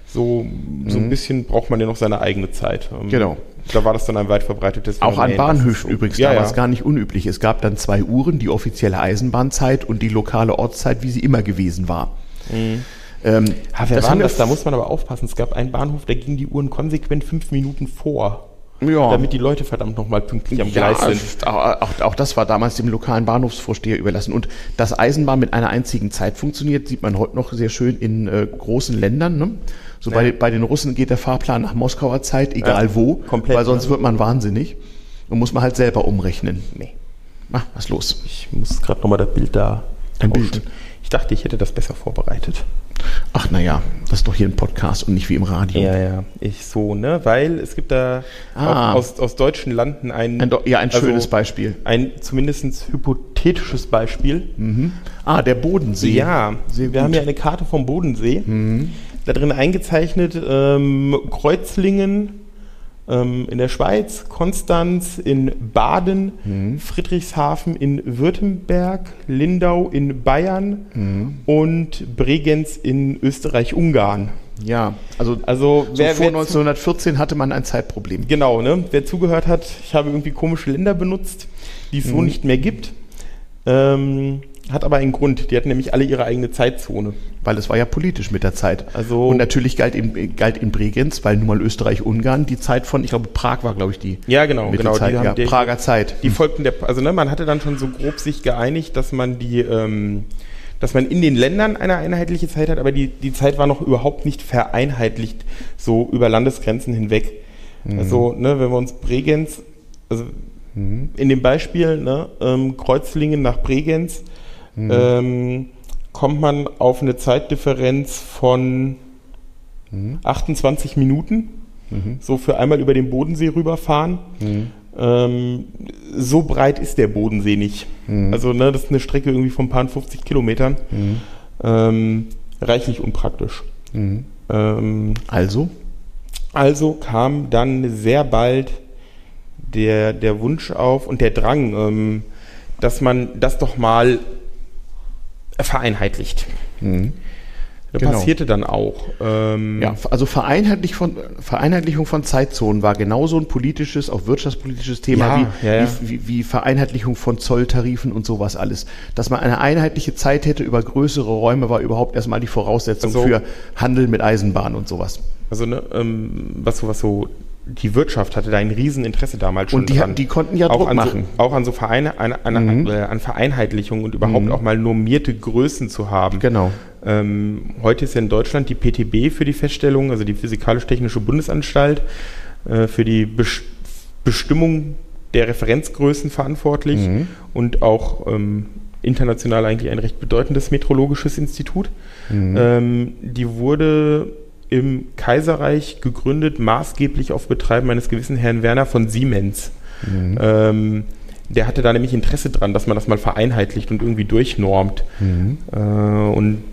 so, so ein bisschen braucht man ja noch seine eigene Zeit. Ähm, Genau. Da war das dann ein weit verbreitetes Auch an Phänomen. Bahnhöfen übrigens ja, damals ja. gar nicht unüblich. Es gab dann zwei Uhren, die offizielle Eisenbahnzeit und die lokale Ortszeit, wie sie immer gewesen war. Ähm, Ha, wer das war das? Da muss man aber aufpassen. Es gab einen Bahnhof, da gingen die Uhren konsequent fünf Minuten vor. Ja. Damit die Leute verdammt nochmal pünktlich am Ja, Gleis sind. auch, auch, das war damals dem lokalen Bahnhofsvorsteher überlassen. Und dass Eisenbahn mit einer einzigen Zeit funktioniert, sieht man heute noch sehr schön in äh, großen Ländern. Ne? So bei, bei den Russen geht der Fahrplan nach Moskauer Zeit, egal Ja, wo, komplett, weil sonst wird man wahnsinnig. Und muss man halt selber umrechnen. Nee. Ah, was los? Ich muss gerade nochmal das Bild da Ein tauschen. Bild. Ich dachte, ich hätte das besser vorbereitet. Ach naja, das ist doch hier ein Podcast und nicht wie im Radio. Ja, ja, ich so, ne? Weil es gibt da Ah. aus, aus deutschen Landen ein, Ein, ja, ein also schönes Beispiel. ein zumindest hypothetisches Beispiel. Ah, der Bodensee. Ja, Sehr wir gut. Mhm. haben ja eine Karte vom Bodensee. Da drin eingezeichnet ähm, Kreuzlingen ähm, in der Schweiz, Konstanz in Baden, Mhm. Friedrichshafen in Württemberg, Lindau in Bayern Mhm. und Bregenz in Österreich-Ungarn. Ja, also, Also so wer, vor wer zu- 1914 hatte man ein Zeitproblem. Genau, ne? Wer zugehört hat, ich habe irgendwie komische Länder benutzt, die es so Mhm. nicht mehr gibt. Ähm, hat aber einen Grund. Die hatten nämlich alle ihre eigene Zeitzone. Weil es war ja politisch mit der Zeit. Also- und natürlich galt in, galt in Bregenz, weil nun mal Österreich-Ungarn die Zeit von, ich glaube, Prag war, glaube ich, die Ja, genau, genau. Die haben ja, die- Prager Zeit. Die folgten der, also ne, man hatte dann schon so grob sich geeinigt, dass man die, ähm, dass man in den Ländern eine einheitliche Zeit hat, aber die, die Zeit war noch überhaupt nicht vereinheitlicht, so über Landesgrenzen hinweg. Also, ne, wenn wir uns Bregenz, also in dem Beispiel, ne, ähm, Kreuzlingen nach Bregenz, ähm, kommt man auf eine Zeitdifferenz von 28 Minuten, so für einmal über den Bodensee rüberfahren. Ähm, so breit ist der Bodensee nicht. Also ne, das ist eine Strecke irgendwie von ein paar 50 Kilometern. Ähm, reichlich unpraktisch. Ähm, Also, also kam dann sehr bald der, der Wunsch auf und der Drang, ähm, dass man das doch mal vereinheitlicht. Das Genau. passierte dann auch. Ähm, ja, also Vereinheitlich von, Vereinheitlichung von Zeitzonen war genauso ein politisches, auch wirtschaftspolitisches Thema Ja, wie, ja, ja. Wie, wie, wie Vereinheitlichung von Zolltarifen und sowas alles. Dass man eine einheitliche Zeit hätte über größere Räume, war überhaupt erstmal die Voraussetzung Also- für Handel mit Eisenbahn und sowas. Also ne, ähm, was so, was so, die Wirtschaft hatte da ein Rieseninteresse damals schon Und die, dran. die konnten ja auch Druck an machen. So, auch an so Vereine, an, an, äh, an Vereinheitlichung und überhaupt auch mal normierte Größen zu haben. Genau. Ähm, heute ist ja in Deutschland die PTB für die Feststellung, also die Physikalisch-Technische Bundesanstalt, äh, für die Bes Bestimmung der Referenzgrößen verantwortlich und auch ähm, international eigentlich ein recht bedeutendes meteorologisches Institut. Ähm, die wurde im Kaiserreich gegründet, maßgeblich auf Betreiben eines gewissen Herrn Werner von Siemens. Ähm, der hatte da nämlich Interesse dran, dass man das mal vereinheitlicht und irgendwie durchnormt. Äh, und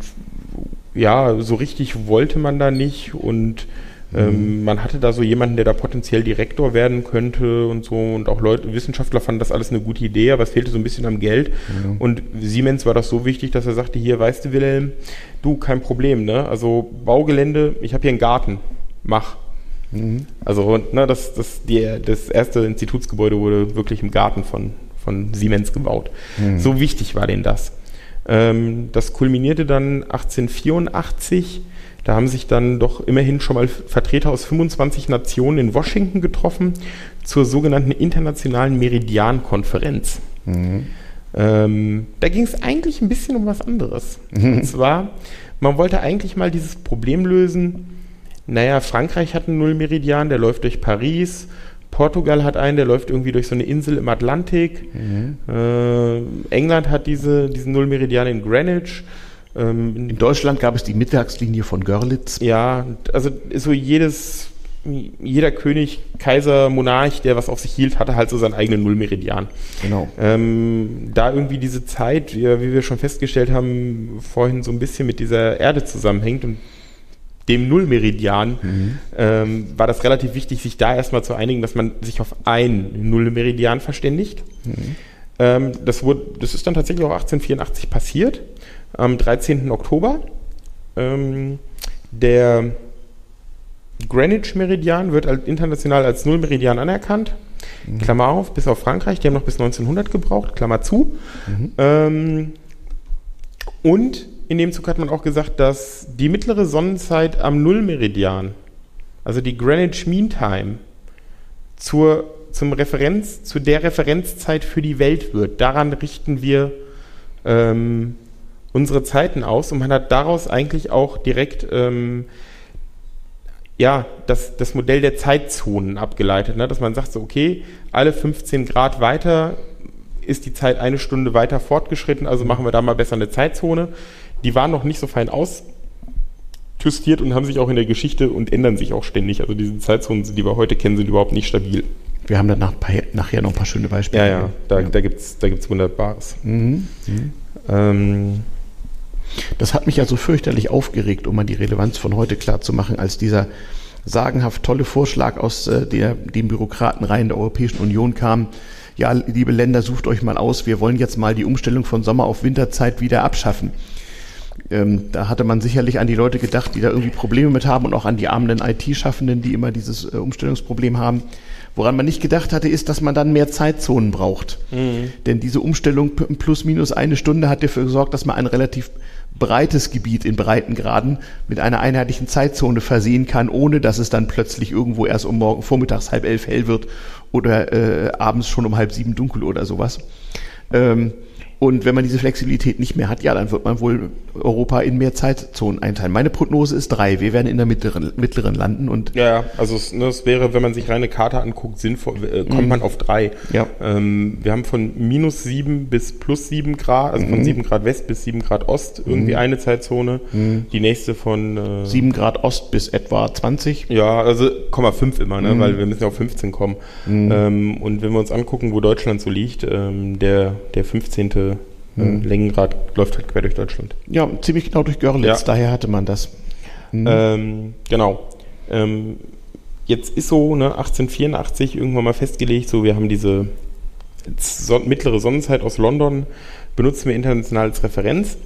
ja, so richtig wollte man da nicht und ähm, man hatte da so jemanden, der da potenziell Direktor werden könnte und so und auch Leute, Wissenschaftler fanden das alles eine gute Idee, aber es fehlte so ein bisschen am Geld und Siemens war das so wichtig, dass er sagte, hier, weißt du Wilhelm, du, kein Problem, ne, also Baugelände, ich habe hier einen Garten, mach. Also ne, das, das, die, das erste Institutsgebäude wurde wirklich im Garten von, von Siemens gebaut. So wichtig war denen das. Ähm, das kulminierte dann 1884. Da haben sich dann doch immerhin schon mal Vertreter aus 25 Nationen in Washington getroffen zur sogenannten Internationalen Meridian-Konferenz. Ähm, da ging es eigentlich ein bisschen um was anderes. Und zwar, man wollte eigentlich mal dieses Problem lösen. Naja, Frankreich hat einen Nullmeridian, der läuft durch Paris. Portugal hat einen, der läuft irgendwie durch so eine Insel im Atlantik. Äh, England hat diese, diesen Nullmeridian in Greenwich. Ähm, In Deutschland gab es die Mittagslinie von Görlitz. ja, also so jedes, jeder König, Kaiser, Monarch, der was auf sich hielt, hatte halt so seinen eigenen Nullmeridian. Genau. Ähm, da irgendwie diese Zeit, wie, wie wir schon festgestellt haben, vorhin so ein bisschen mit dieser Erde zusammenhängt und dem Nullmeridian, ähm, war das relativ wichtig, sich da erstmal zu einigen, dass man sich auf einen Nullmeridian verständigt. Ähm, das, wurde, das ist dann tatsächlich auch 1884 passiert, am 13. Oktober. Ähm, der Greenwich-Meridian wird international als Nullmeridian anerkannt. Klammer auf, bis auf Frankreich, die haben noch bis 1900 gebraucht, Klammer zu. Ähm, und in dem Zug hat man auch gesagt, dass die mittlere Sonnenzeit am Nullmeridian, also die Greenwich Mean Time, zur, zum Referenz, zu der Referenzzeit für die Welt wird. Daran richten wir ähm, unsere Zeiten aus und man hat daraus eigentlich auch direkt ähm, ja, das, das Modell der Zeitzonen abgeleitet, ne? dass man sagt so, okay, alle 15 Grad weiter ist die Zeit eine Stunde weiter fortgeschritten, also machen wir da mal besser eine Zeitzone. Die waren noch nicht so fein ausjustiert und haben sich auch in der Geschichte und ändern sich auch ständig. Also diese Zeitzonen, die wir heute kennen, sind überhaupt nicht stabil. Wir haben dann nach, nachher noch ein paar schöne Beispiele. Ja, ja, da, ja. da gibt es da gibt's Wunderbares. Mhm. Mhm. Ähm, das hat mich ja so fürchterlich aufgeregt, um mal die Relevanz von heute klar zu machen, als dieser sagenhaft tolle Vorschlag aus äh, der, den Bürokratenreihen der Europäischen Union kam. Ja, liebe Länder, sucht euch mal aus, wir wollen jetzt mal die Umstellung von Sommer auf Winterzeit wieder abschaffen. Ähm, da hatte man sicherlich an die Leute gedacht, die da irgendwie Probleme mit haben und auch an die armen IT-Schaffenden, die immer dieses äh, Umstellungsproblem haben. Woran man nicht gedacht hatte, ist, dass man dann mehr Zeitzonen braucht. Mhm. Denn diese Umstellung plus minus eine Stunde hat dafür gesorgt, dass man ein relativ breites Gebiet in Breitengraden mit einer einheitlichen Zeitzone versehen kann, ohne dass es dann plötzlich irgendwo erst um morgen vormittags halb elf hell wird oder äh, abends schon um halb sieben dunkel oder sowas. Ähm, und wenn man diese Flexibilität nicht mehr hat, ja, dann wird man wohl Europa in mehr Zeitzonen einteilen. Meine Prognose ist drei. Wir werden in der mittleren, mittleren landen und. Ja, also es, ne, es wäre, wenn man sich reine Karte anguckt, sinnvoll, äh, kommt mhm. man auf drei. Ja. Ähm, wir haben von minus sieben bis plus sieben Grad, also mhm. von sieben Grad West bis sieben Grad Ost irgendwie mhm. eine Zeitzone. Mhm. Die nächste von äh, sieben Grad Ost bis etwa 20. Ja, also 0,5 immer, ne, mhm. weil wir müssen ja auf 15 kommen. Mhm. Ähm, und wenn wir uns angucken, wo Deutschland so liegt, ähm, der, der 15 Mhm. Längengrad läuft halt quer durch Deutschland. Ja, ziemlich genau durch Görlitz, ja. daher hatte man das. Mhm. Ähm, genau. Ähm, jetzt ist so, ne, 1884 irgendwann mal festgelegt, so wir haben diese mittlere Sonnenzeit aus London, benutzen wir international als Referenz.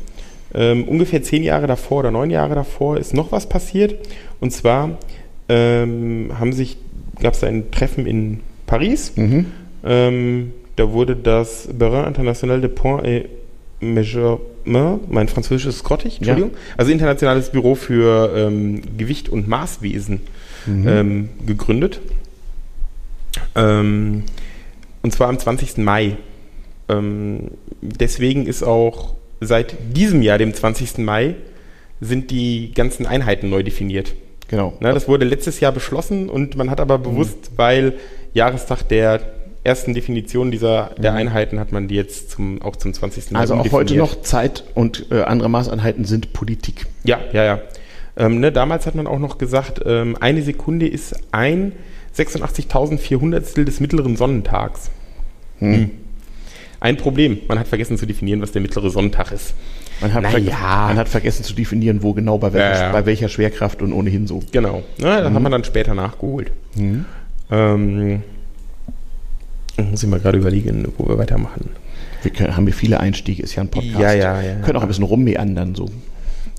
Ähm, ungefähr zehn Jahre davor oder neun Jahre davor ist noch was passiert. Und zwar ähm, haben sich, gab es ein Treffen in Paris. Mhm. Ähm, da wurde das Bureau International de Point et Measurement, mein Französisch ist grottig, Entschuldigung, ja. also Internationales Büro für ähm, Gewicht und Maßwesen mhm. ähm, gegründet. Ähm, und zwar am 20. Mai. Ähm, deswegen ist auch seit diesem Jahr, dem 20. Mai, sind die ganzen Einheiten neu definiert. Genau. Na, das wurde letztes Jahr beschlossen und man hat aber bewusst, mhm. weil Jahrestag der ersten Definition dieser der mhm. Einheiten hat man die jetzt zum, auch zum 20. Mal Also auch definiert. heute noch Zeit und äh, andere Maßeinheiten sind Politik. Ja, ja, ja. Ähm, ne, damals hat man auch noch gesagt, ähm, eine Sekunde ist ein 86.400 des mittleren Sonnentags. Hm. Hm. Ein Problem, man hat vergessen zu definieren, was der mittlere Sonnentag ist. Man hat, naja. man hat vergessen zu definieren, wo genau, bei welcher, ja, ja. Bei welcher Schwerkraft und ohnehin so. Genau, ne, das mhm. hat man dann später nachgeholt. Mhm. Ähm, muss ich mal gerade überlegen, wo wir weitermachen. Wir können, haben wir viele Einstiege, ist ja ein Podcast. Ja, ja, ja. Können auch ein bisschen rummeandern so.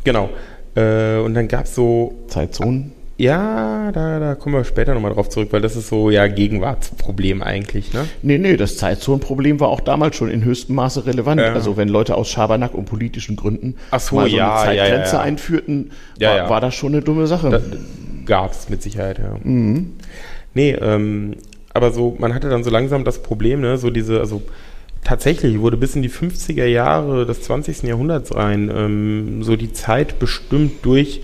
Genau. Äh, und dann gab es so. Zeitzonen? Ja, da, da kommen wir später nochmal drauf zurück, weil das ist so ja Gegenwartsproblem eigentlich, ne? Nee, nee, das Zeitzonenproblem war auch damals schon in höchstem Maße relevant. Ja. Also wenn Leute aus Schabernack und politischen Gründen so, mal so ja, eine Zeitgrenze ja, einführten, war, war, das schon eine dumme Sache. Gab es mit Sicherheit, ja. Mhm. Nee, ähm, aber so, man hatte dann so langsam das Problem, ne, so diese, also tatsächlich wurde bis in die 50er Jahre des 20. Jahrhunderts rein ähm, so die Zeit bestimmt durch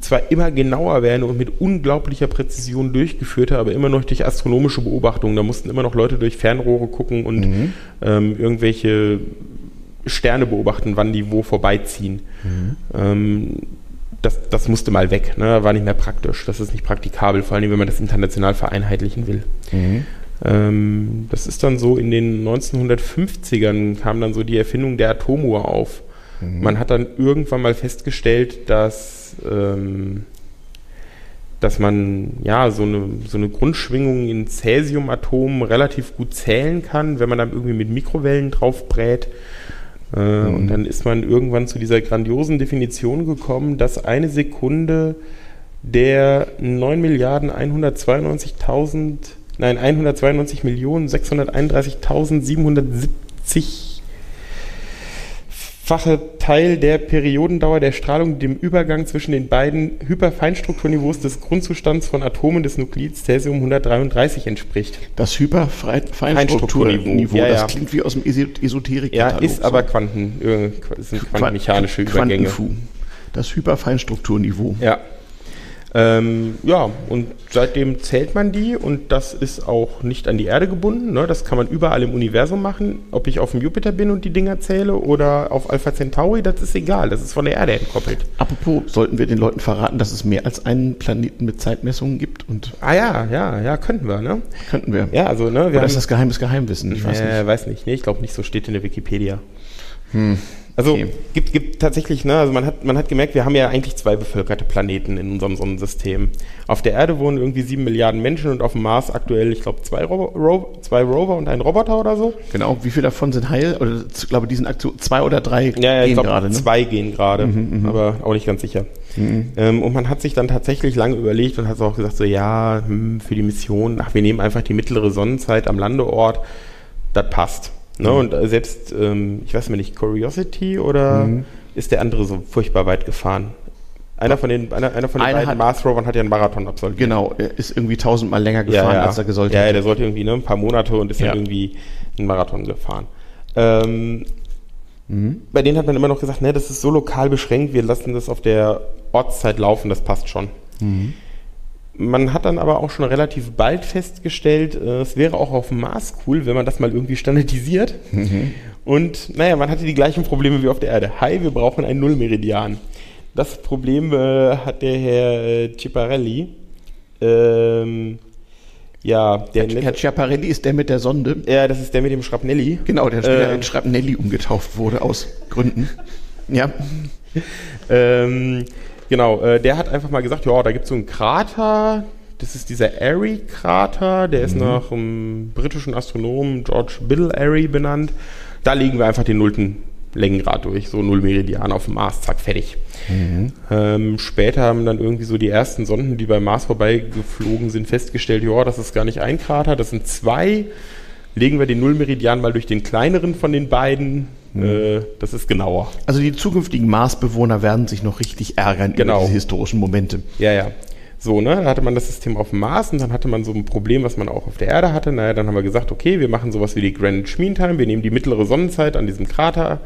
zwar immer genauer werden und mit unglaublicher Präzision durchgeführte, aber immer noch durch astronomische Beobachtungen. Da mussten immer noch Leute durch Fernrohre gucken und mhm. ähm, irgendwelche Sterne beobachten, wann die wo vorbeiziehen. Mhm. Ähm, das, das musste mal weg, ne? war nicht mehr praktisch. Das ist nicht praktikabel, vor allem wenn man das international vereinheitlichen will. Mhm. Ähm, das ist dann so in den 1950ern kam dann so die Erfindung der Atomuhr auf. Mhm. Man hat dann irgendwann mal festgestellt, dass, ähm, dass man ja so eine, so eine Grundschwingung in Cäsiumatomen relativ gut zählen kann, wenn man dann irgendwie mit Mikrowellen drauf brät. Äh, mhm. Und dann ist man irgendwann zu dieser grandiosen Definition gekommen, dass eine Sekunde der 9 Milliarden 192.000, nein, 192 Millionen 631.770 fache Teil der Periodendauer der Strahlung dem Übergang zwischen den beiden Hyperfeinstrukturniveaus des Grundzustands von Atomen des Nuklids Cäsium 133 entspricht. Das Hyperfeinstrukturniveau, ja, ja. das klingt wie aus dem esoterik Ja, ist aber Quanten, äh, sind quantenmechanische Übergänge. Das Hyperfeinstrukturniveau. Ja. Ähm, ja, und seitdem zählt man die und das ist auch nicht an die Erde gebunden. Ne? Das kann man überall im Universum machen. Ob ich auf dem Jupiter bin und die Dinger zähle oder auf Alpha Centauri, das ist egal. Das ist von der Erde entkoppelt. Apropos, sollten wir den Leuten verraten, dass es mehr als einen Planeten mit Zeitmessungen gibt? Und ah ja, ja, ja, könnten wir, ne? Könnten wir. Ja, also, ne? Wir Oder ist das geheimes Geheimwissen? Ich weiß äh, nicht. weiß nicht. Nee, ich glaube nicht, so steht in der Wikipedia. Hm. Also okay. gibt, gibt tatsächlich, ne, also man hat, man hat gemerkt, wir haben ja eigentlich zwei bevölkerte Planeten in unserem Sonnensystem. Auf der Erde wohnen irgendwie sieben Milliarden Menschen und auf dem Mars aktuell, ich glaube, zwei, Ro zwei Rover und ein Roboter oder so. Genau, wie viele davon sind heil? Oder ich glaube, die sind aktuell zwei oder drei ja, ja, gehen gerade. Ne? Zwei gehen gerade, mhm, mhm, aber auch nicht ganz sicher. Mhm. Ähm, und man hat sich dann tatsächlich lange überlegt und hat auch gesagt, so ja, hm, für die Mission, ach, wir nehmen einfach die mittlere Sonnenzeit am Landeort, das passt. Ne? Mhm. Und äh, selbst, ähm, ich weiß mir nicht, Curiosity oder mhm. ist der andere so furchtbar weit gefahren? Einer von den, einer, einer von den beiden Mars Rovern hat ja einen Marathon absolviert. Genau, er ist irgendwie tausendmal länger gefahren, ja, ja. als er gesollt Ja, ja, der sollte irgendwie ne, ein paar Monate und ist ja. dann irgendwie einen Marathon gefahren. Ähm, mhm. Bei denen hat man immer noch gesagt, ne, das ist so lokal beschränkt, wir lassen das auf der Ortszeit laufen, das passt schon. Mhm. Man hat dann aber auch schon relativ bald festgestellt, äh, es wäre auch auf dem Mars cool, wenn man das mal irgendwie standardisiert. Mhm. Und naja, man hatte die gleichen Probleme wie auf der Erde. Hi, wir brauchen einen Nullmeridian. Das Problem äh, hat der Herr äh, Ciparelli. Ähm, ja, der Herr, Herr Schiaparelli ist der mit der Sonde. Ja, das ist der mit dem Schrapnelli. Genau, der ähm, in Schrapnelli umgetauft wurde aus Gründen. Ja. ähm, Genau, äh, der hat einfach mal gesagt, ja, da gibt es so einen Krater, das ist dieser Airy-Krater, der mhm. ist nach einem britischen Astronomen George Biddle Airy benannt. Da legen wir einfach den nullten Längengrad durch, so null Meridian auf dem Mars, zack, fertig. Mhm. Ähm, später haben dann irgendwie so die ersten Sonden, die beim Mars vorbeigeflogen sind, festgestellt, ja, das ist gar nicht ein Krater, das sind zwei. Legen wir den Nullmeridian mal durch den kleineren von den beiden, das ist genauer. Also die zukünftigen Marsbewohner werden sich noch richtig ärgern genau. über diese historischen Momente. Ja, ja. So, ne, da hatte man das System auf dem Mars und dann hatte man so ein Problem, was man auch auf der Erde hatte. Naja, dann haben wir gesagt, okay, wir machen sowas wie die Greenwich Mean Time, wir nehmen die mittlere Sonnenzeit an diesem Krater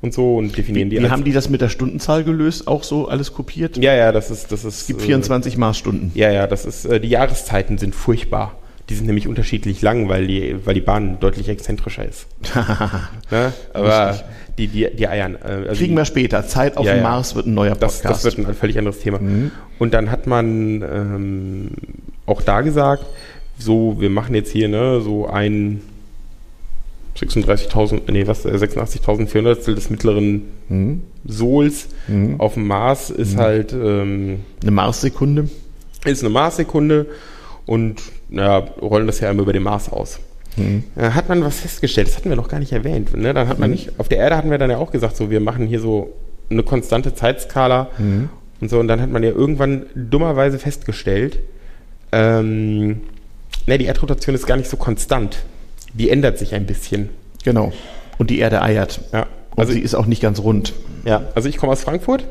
und so und definieren wie, die. Wie haben die das mit der Stundenzahl gelöst? Auch so alles kopiert? Ja, ja, das ist, das ist. Es gibt 24 äh, Marsstunden. Ja, ja, das ist, äh, die Jahreszeiten sind furchtbar. Die sind nämlich unterschiedlich lang, weil die, weil die Bahn deutlich exzentrischer ist. ne? Aber die, die, die Eiern. Äh, also Kriegen wir später. Zeit auf ja, dem Mars wird ein neuer Podcast. Das, das wird ein völlig anderes Thema. Mhm. Und dann hat man ähm, auch da gesagt, so, wir machen jetzt hier ne, so ein 36.000, nee, was, 86.400 des mittleren mhm. Sols mhm. auf dem Mars ist mhm. halt ähm, eine Marssekunde. Ist eine Marssekunde und ja, rollen das ja einmal über den Mars aus. Mhm. Hat man was festgestellt, das hatten wir noch gar nicht erwähnt. Ne? Dann hat man mhm. nicht, auf der Erde hatten wir dann ja auch gesagt, so, wir machen hier so eine konstante Zeitskala mhm. und so. Und dann hat man ja irgendwann dummerweise festgestellt, ähm, ne, die Erdrotation ist gar nicht so konstant. Die ändert sich ein bisschen. Genau. Und die Erde eiert. Ja. Und also sie ist auch nicht ganz rund. Ja, also ich komme aus Frankfurt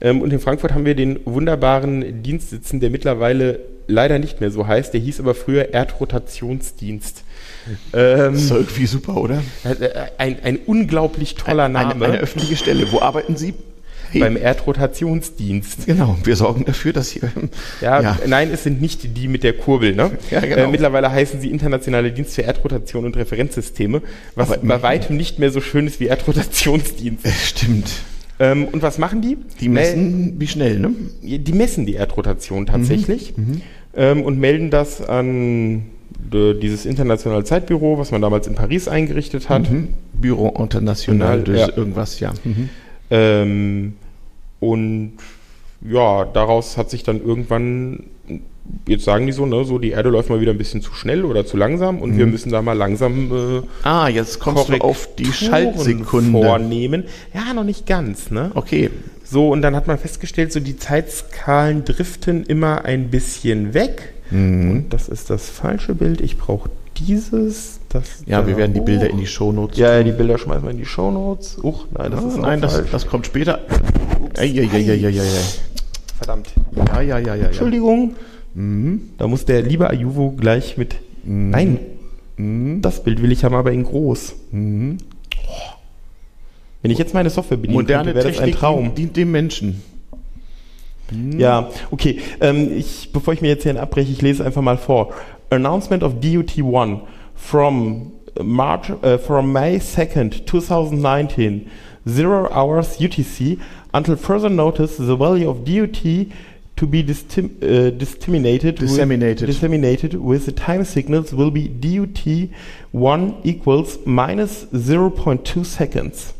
ähm, und in Frankfurt haben wir den wunderbaren Dienst sitzen, der mittlerweile leider nicht mehr so heißt. Der hieß aber früher Erdrotationsdienst. Ähm, das ist irgendwie super, oder? Äh, ein, ein unglaublich toller Name. Eine, eine öffentliche Stelle. Wo arbeiten Sie? Hey. Beim Erdrotationsdienst. Genau, wir sorgen dafür, dass hier. Ja, ja, nein, es sind nicht die mit der Kurbel. Ne? Ja, genau. Äh, mittlerweile heißen sie Internationale Dienst für Erdrotation und Referenzsysteme, was Aber, bei weitem nicht mehr so schön ist wie Erdrotationsdienst. Stimmt. Ähm, und was machen die? Die messen, äh, wie schnell, ne? Die messen die Erdrotation tatsächlich mhm. Mhm. Ähm, und melden das an dieses internationale Zeitbüro, was man damals in Paris eingerichtet hat. Mhm. Büro International de ja. irgendwas, ja. Mhm. Ähm, und ja, daraus hat sich dann irgendwann, jetzt sagen die so, ne, so die Erde läuft mal wieder ein bisschen zu schnell oder zu langsam und mhm. wir müssen da mal langsam äh, Ah, jetzt kommst du auf die Schaltsekunde vornehmen. Ja, noch nicht ganz, ne? Okay. So, und dann hat man festgestellt, so die Zeitskalen driften immer ein bisschen weg. Mhm. Und das ist das falsche Bild. Ich brauche dieses, das. Ja, wir werden die Bilder in die Shownotes. Ja, ja, die Bilder schmeißen wir in die Shownotes. Uch, nein, das ah, ist Nein, das, das, kommt später. Eieieiei. Verdammt. Ja, ja, ja, ja. Entschuldigung. Mhm. Da muss der liebe Ayuvo gleich mit. Mhm. Nein. Mhm. Das Bild will ich haben, aber in groß. Mhm. Wenn ich jetzt meine Software bediene, wäre das ein Traum. dient dem Menschen. Ja, okay. Ähm, ich, bevor ich mir jetzt hier abbreche, ich lese einfach mal vor. Announcement of DUT1 from March, uh, from May 2nd, 2019, 0 hours UTC, until further notice, the value of DUT to be distim uh, disseminated, Disseminated. With, disseminated with the time signals will be DUT1 equals minus 0.2 seconds.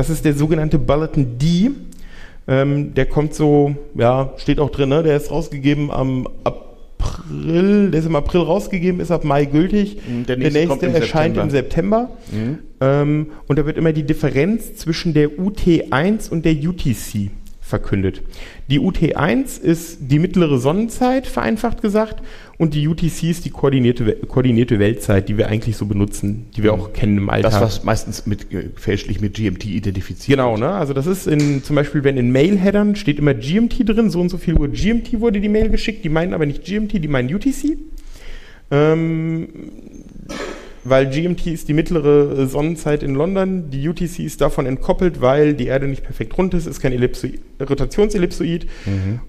Das ist der sogenannte Bulletin D. Ähm, der kommt so, ja, steht auch drin, ne? der ist rausgegeben am April, der ist im April rausgegeben, ist ab Mai gültig. Mhm, der Der nächste nächste, kommt im erscheint September. im September. Ähm, und da wird immer die Differenz zwischen der UT1 und der UTC verkündet. Die UT1 ist die mittlere Sonnenzeit, vereinfacht gesagt, und die UTC ist die koordinierte, koordinierte Weltzeit, die wir eigentlich so benutzen, die wir auch kennen im Alltag. Das, was meistens mit, äh, fälschlich mit GMT identifiziert Genau, ne? Also das ist in, zum Beispiel, wenn in Mail-Headern steht immer GMT drin, so und so viel Uhr GMT wurde die Mail geschickt, die meinen aber nicht GMT, die meinen UTC. Ähm, weil GMT ist die mittlere äh, Sonnenzeit in London, die UTC ist davon entkoppelt, weil die Erde nicht perfekt rund ist, ist kein Ellipsoid, Rotationsellipsoid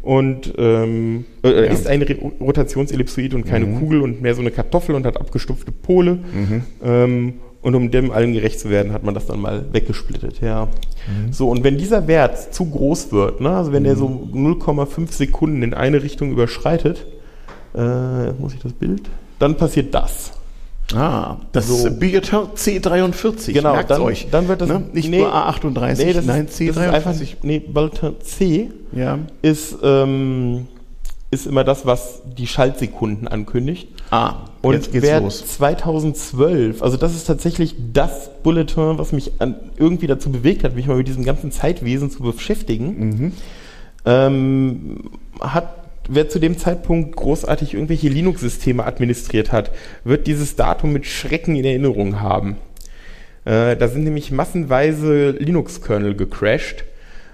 und ähm, äh, Mhm. Ja. Mhm. ist ein Re Rotationsellipsoid und keine Kugel und mehr so eine Kartoffel und hat abgestufte Pole. Ähm, und um dem allen gerecht zu werden, hat man das dann mal weggesplittet, ja. Mhm. So, und wenn dieser Wert zu groß wird, ne, also wenn der so 0,5 Sekunden in eine Richtung überschreitet, äh, muss ich das Bild, dann passiert das. Ah, das So. ist Biator C43. Genau, merkt's dann- euch. dann wird das- ne? nicht nee, nur A38, Nee, das, nein, ist, C43. das ist einfach nee, Bulletin C ja. ist, ähm, ist immer das, was die Schaltsekunden ankündigt. Ah, Und jetzt geht's los. 2012, also das ist tatsächlich das Bulletin, was mich an, irgendwie dazu bewegt hat, mich mal mit diesem ganzen Zeitwesen zu beschäftigen, ähm, hat, wer zu dem Zeitpunkt großartig irgendwelche Linux-Systeme administriert hat, wird dieses Datum mit Schrecken in Erinnerung haben. Äh, da sind nämlich massenweise Linux-Kernel gecrashed,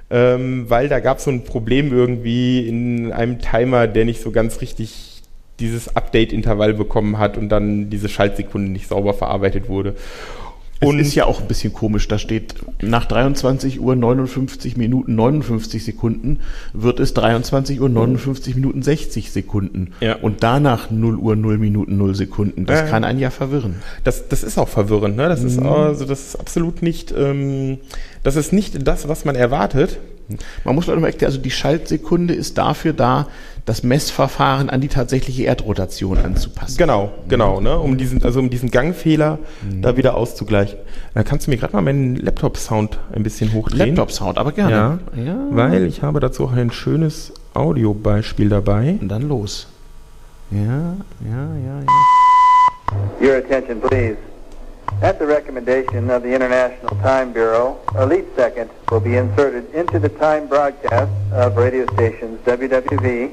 ähm, weil da gab es so ein Problem irgendwie in einem Timer, der nicht so ganz richtig dieses Update-Intervall bekommen hat und dann diese Schaltsekunde nicht sauber verarbeitet wurde. Und ist ja auch ein bisschen komisch, da steht nach 23 Uhr 59 Minuten 59 Sekunden wird es 23 Uhr 59 Minuten 60 Sekunden. Ja. Und danach 0 Uhr 0 Minuten 0 Sekunden. Das Ja. kann einen ja verwirren. Das, das ist auch verwirrend, ne? Das ist also das ist absolut nicht, ähm, das ist nicht das, was man erwartet. Man muss Leute mal erklären, also die Schaltsekunde ist dafür da, das Messverfahren an die tatsächliche Erdrotation anzupassen. Genau, genau, ne? Um diesen, also um diesen Gangfehler da wieder auszugleichen. Da kannst du mir gerade mal meinen Laptop-Sound ein bisschen hochdrehen. Laptop-Sound, aber gerne. Ja, ja. weil ich habe dazu auch ein schönes Audiobeispiel dabei. Und dann los. Ja, ja, ja, ja. Your attention, please. At the recommendation of the International Time Bureau, a leap second will be inserted into the time broadcast of radio stations WWV,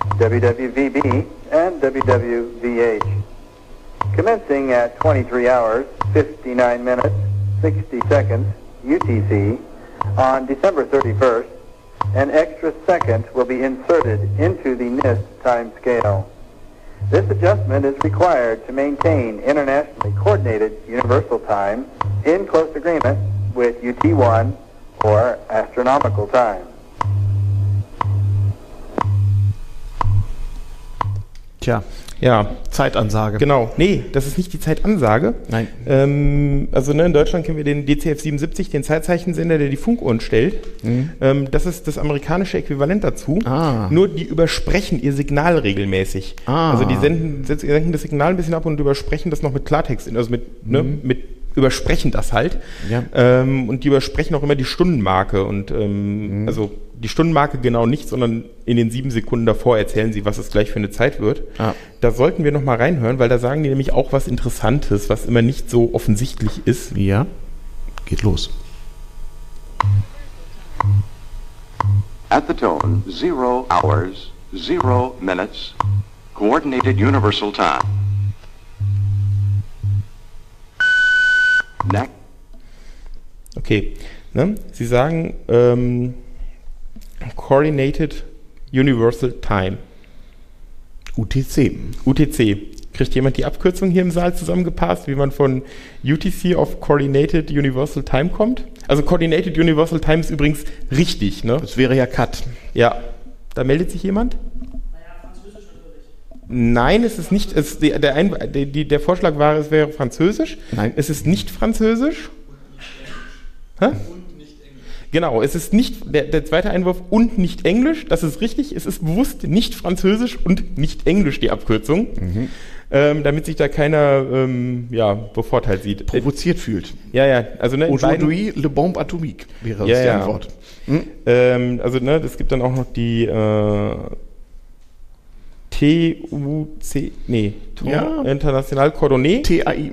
WWVB, and WWVH. Commencing at 23 hours, 59 minutes, 60 seconds UTC on December 31st, an extra second will be inserted into the NIST time scale. This adjustment is required to maintain internationally coordinated universal time in close agreement with UT1 or astronomical time. Tja, Ja, Zeitansage. genau. Nee, das ist nicht die Zeitansage. Nein. Ähm, also ne, in Deutschland kennen wir den DCF 77, den Zeitzeichensender, der die Funkuhren stellt. Ähm, das ist das amerikanische Äquivalent dazu. Mhm. Ah. Nur die übersprechen ihr Signal regelmäßig. Ah. Also die senden, sen- senken das Signal ein bisschen ab und übersprechen das noch mit Klartext, also mit, ne, mit übersprechen das halt. Mhm. Ja. Ähm, und die übersprechen auch immer die Stundenmarke. Und ähm, Mhm. also die Stundenmarke genau nicht, sondern in den sieben Sekunden davor erzählen sie, was es gleich für eine Zeit wird. Ah. Da sollten wir noch mal reinhören, weil da sagen die nämlich auch was Interessantes, was immer nicht so offensichtlich ist. Ja, geht los. At the tone, zero hours, zero minutes, coordinated universal time. Next. Okay. Ne? Sie sagen ähm, Coordinated Universal Time. UTC. UTC. Kriegt jemand die Abkürzung hier im Saal zusammengepasst, wie man von UTC auf Coordinated Universal Time kommt? Also Coordinated Universal Time ist übrigens richtig, ne? Das wäre ja Cut. Ja, Da meldet sich jemand? Nein, es ist nicht. Es, der, ein, der, der Vorschlag war, es wäre Französisch. Nein. Es ist nicht Französisch. Hä? Genau, es ist nicht der, der zweite Einwurf und nicht Englisch. Das ist richtig. Es ist bewusst nicht Französisch und nicht Englisch die Abkürzung, ähm, damit sich da keiner ähm, ja, bevorteilt sieht. Provoziert fühlt. Ja, ja. Also ne, Aujourd'hui, le bombe atomique wäre Ja, das die ja. Antwort. Ähm, also, ne, es gibt dann auch noch die äh, TUC, nee, Ja. International Cordonné. TAI.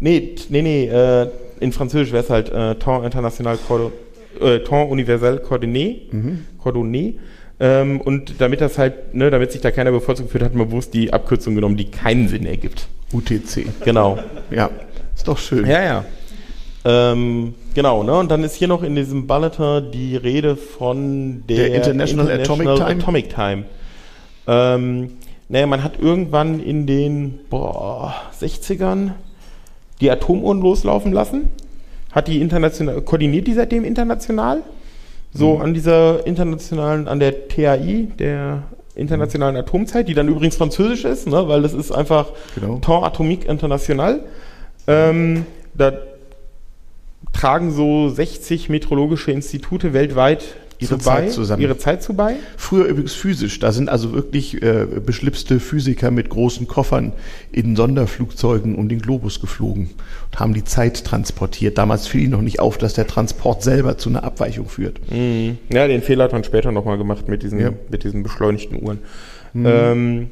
nee, nee, nee, äh, in Französisch wäre es halt äh, Ton International Cordon, äh, Ton Universel Cordonné. Cordonné. Ähm, und damit das halt, ne, damit sich da keiner bevorzugt fühlt, hat man bewusst die Abkürzung genommen, die keinen Sinn ergibt. UTC. Genau. Ja, ist doch schön. Ja, ja. Ähm, genau, ne? Und dann ist hier noch in diesem Bulletin die Rede von der, Der International Atomic Time. Atomic Time. Ähm, naja, man hat irgendwann in den boah, 60ern die Atomuhren loslaufen lassen. Hat die international, koordiniert die seitdem international? So Mhm. an dieser internationalen, an der TAI, der internationalen Atomzeit, die dann übrigens französisch ist, ne, weil das ist einfach Genau. Temps Atomique International. Ähm, da tragen so 60 meteorologische Institute weltweit ihre, Zur Zeit bei, zusammen. ihre Zeit zu bei. Früher übrigens physisch. Da sind also wirklich äh, beschlipste Physiker mit großen Koffern in Sonderflugzeugen um den Globus geflogen und haben die Zeit transportiert. Damals fiel ihnen noch nicht auf, dass der Transport selber zu einer Abweichung führt. Ja, den Fehler hat man später nochmal gemacht mit diesen, Ja. mit diesen beschleunigten Uhren. Ähm,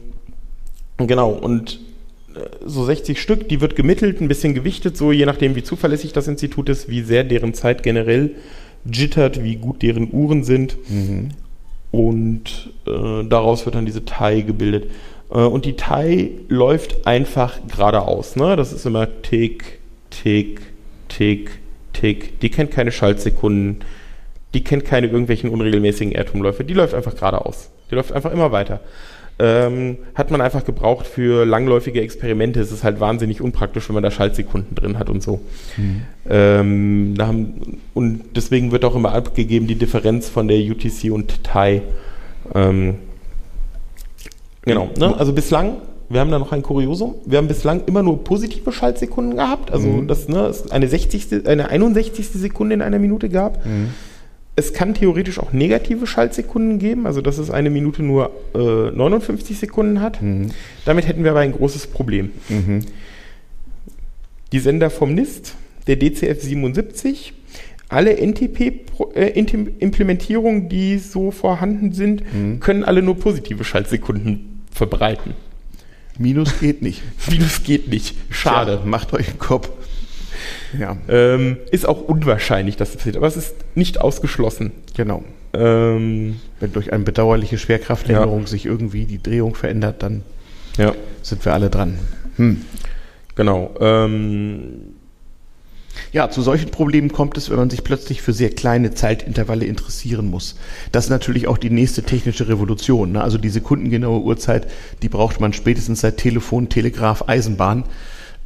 genau, und äh, so 60 Stück, die wird gemittelt, ein bisschen gewichtet, so je nachdem, wie zuverlässig das Institut ist, wie sehr deren Zeit generell jittert, wie gut deren Uhren sind. Und äh, daraus wird dann diese TAI gebildet. Äh, und die TAI läuft einfach geradeaus. Ne? Das ist immer Tick, Tick, Tick, Tick. Die kennt keine Schaltsekunden. Die kennt keine irgendwelchen unregelmäßigen Erdumläufe. Die läuft einfach geradeaus. Die läuft einfach immer weiter. Ähm, hat man einfach gebraucht für langläufige Experimente. Es ist halt wahnsinnig unpraktisch, wenn man da Schaltsekunden drin hat und so. Ähm, da haben, und deswegen wird auch immer abgegeben die Differenz von der UTC und TAI. Ähm, genau. Ne? Also bislang, wir haben da noch ein Kuriosum. Wir haben bislang immer nur positive Schaltsekunden gehabt. Also dass ne, es eine 60. eine 61. Sekunde in einer Minute gab. Es kann theoretisch auch negative Schaltsekunden geben, also dass es eine Minute nur äh, 59 Sekunden hat. Damit hätten wir aber ein großes Problem. Die Sender vom NIST, der DCF 77, alle NTP-Implementierungen, die so vorhanden sind, können alle nur positive Schaltsekunden verbreiten. Minus geht nicht. Minus geht nicht. Schade. Tja, macht euch einen Kopf. Ja, Ähm, ist auch unwahrscheinlich, dass das passiert, aber es ist nicht ausgeschlossen. genau. Ähm, Wenn durch eine bedauerliche Schwerkraftänderung sich irgendwie die Drehung verändert, dann ja. sind wir alle dran. Hm. Genau. Ähm, Ja, zu solchen Problemen kommt es, wenn man sich plötzlich für sehr kleine Zeitintervalle interessieren muss. Das ist natürlich auch die nächste technische Revolution. Ne? Also die sekundengenaue Uhrzeit, die braucht man spätestens seit Telefon, Telegraph, Eisenbahn.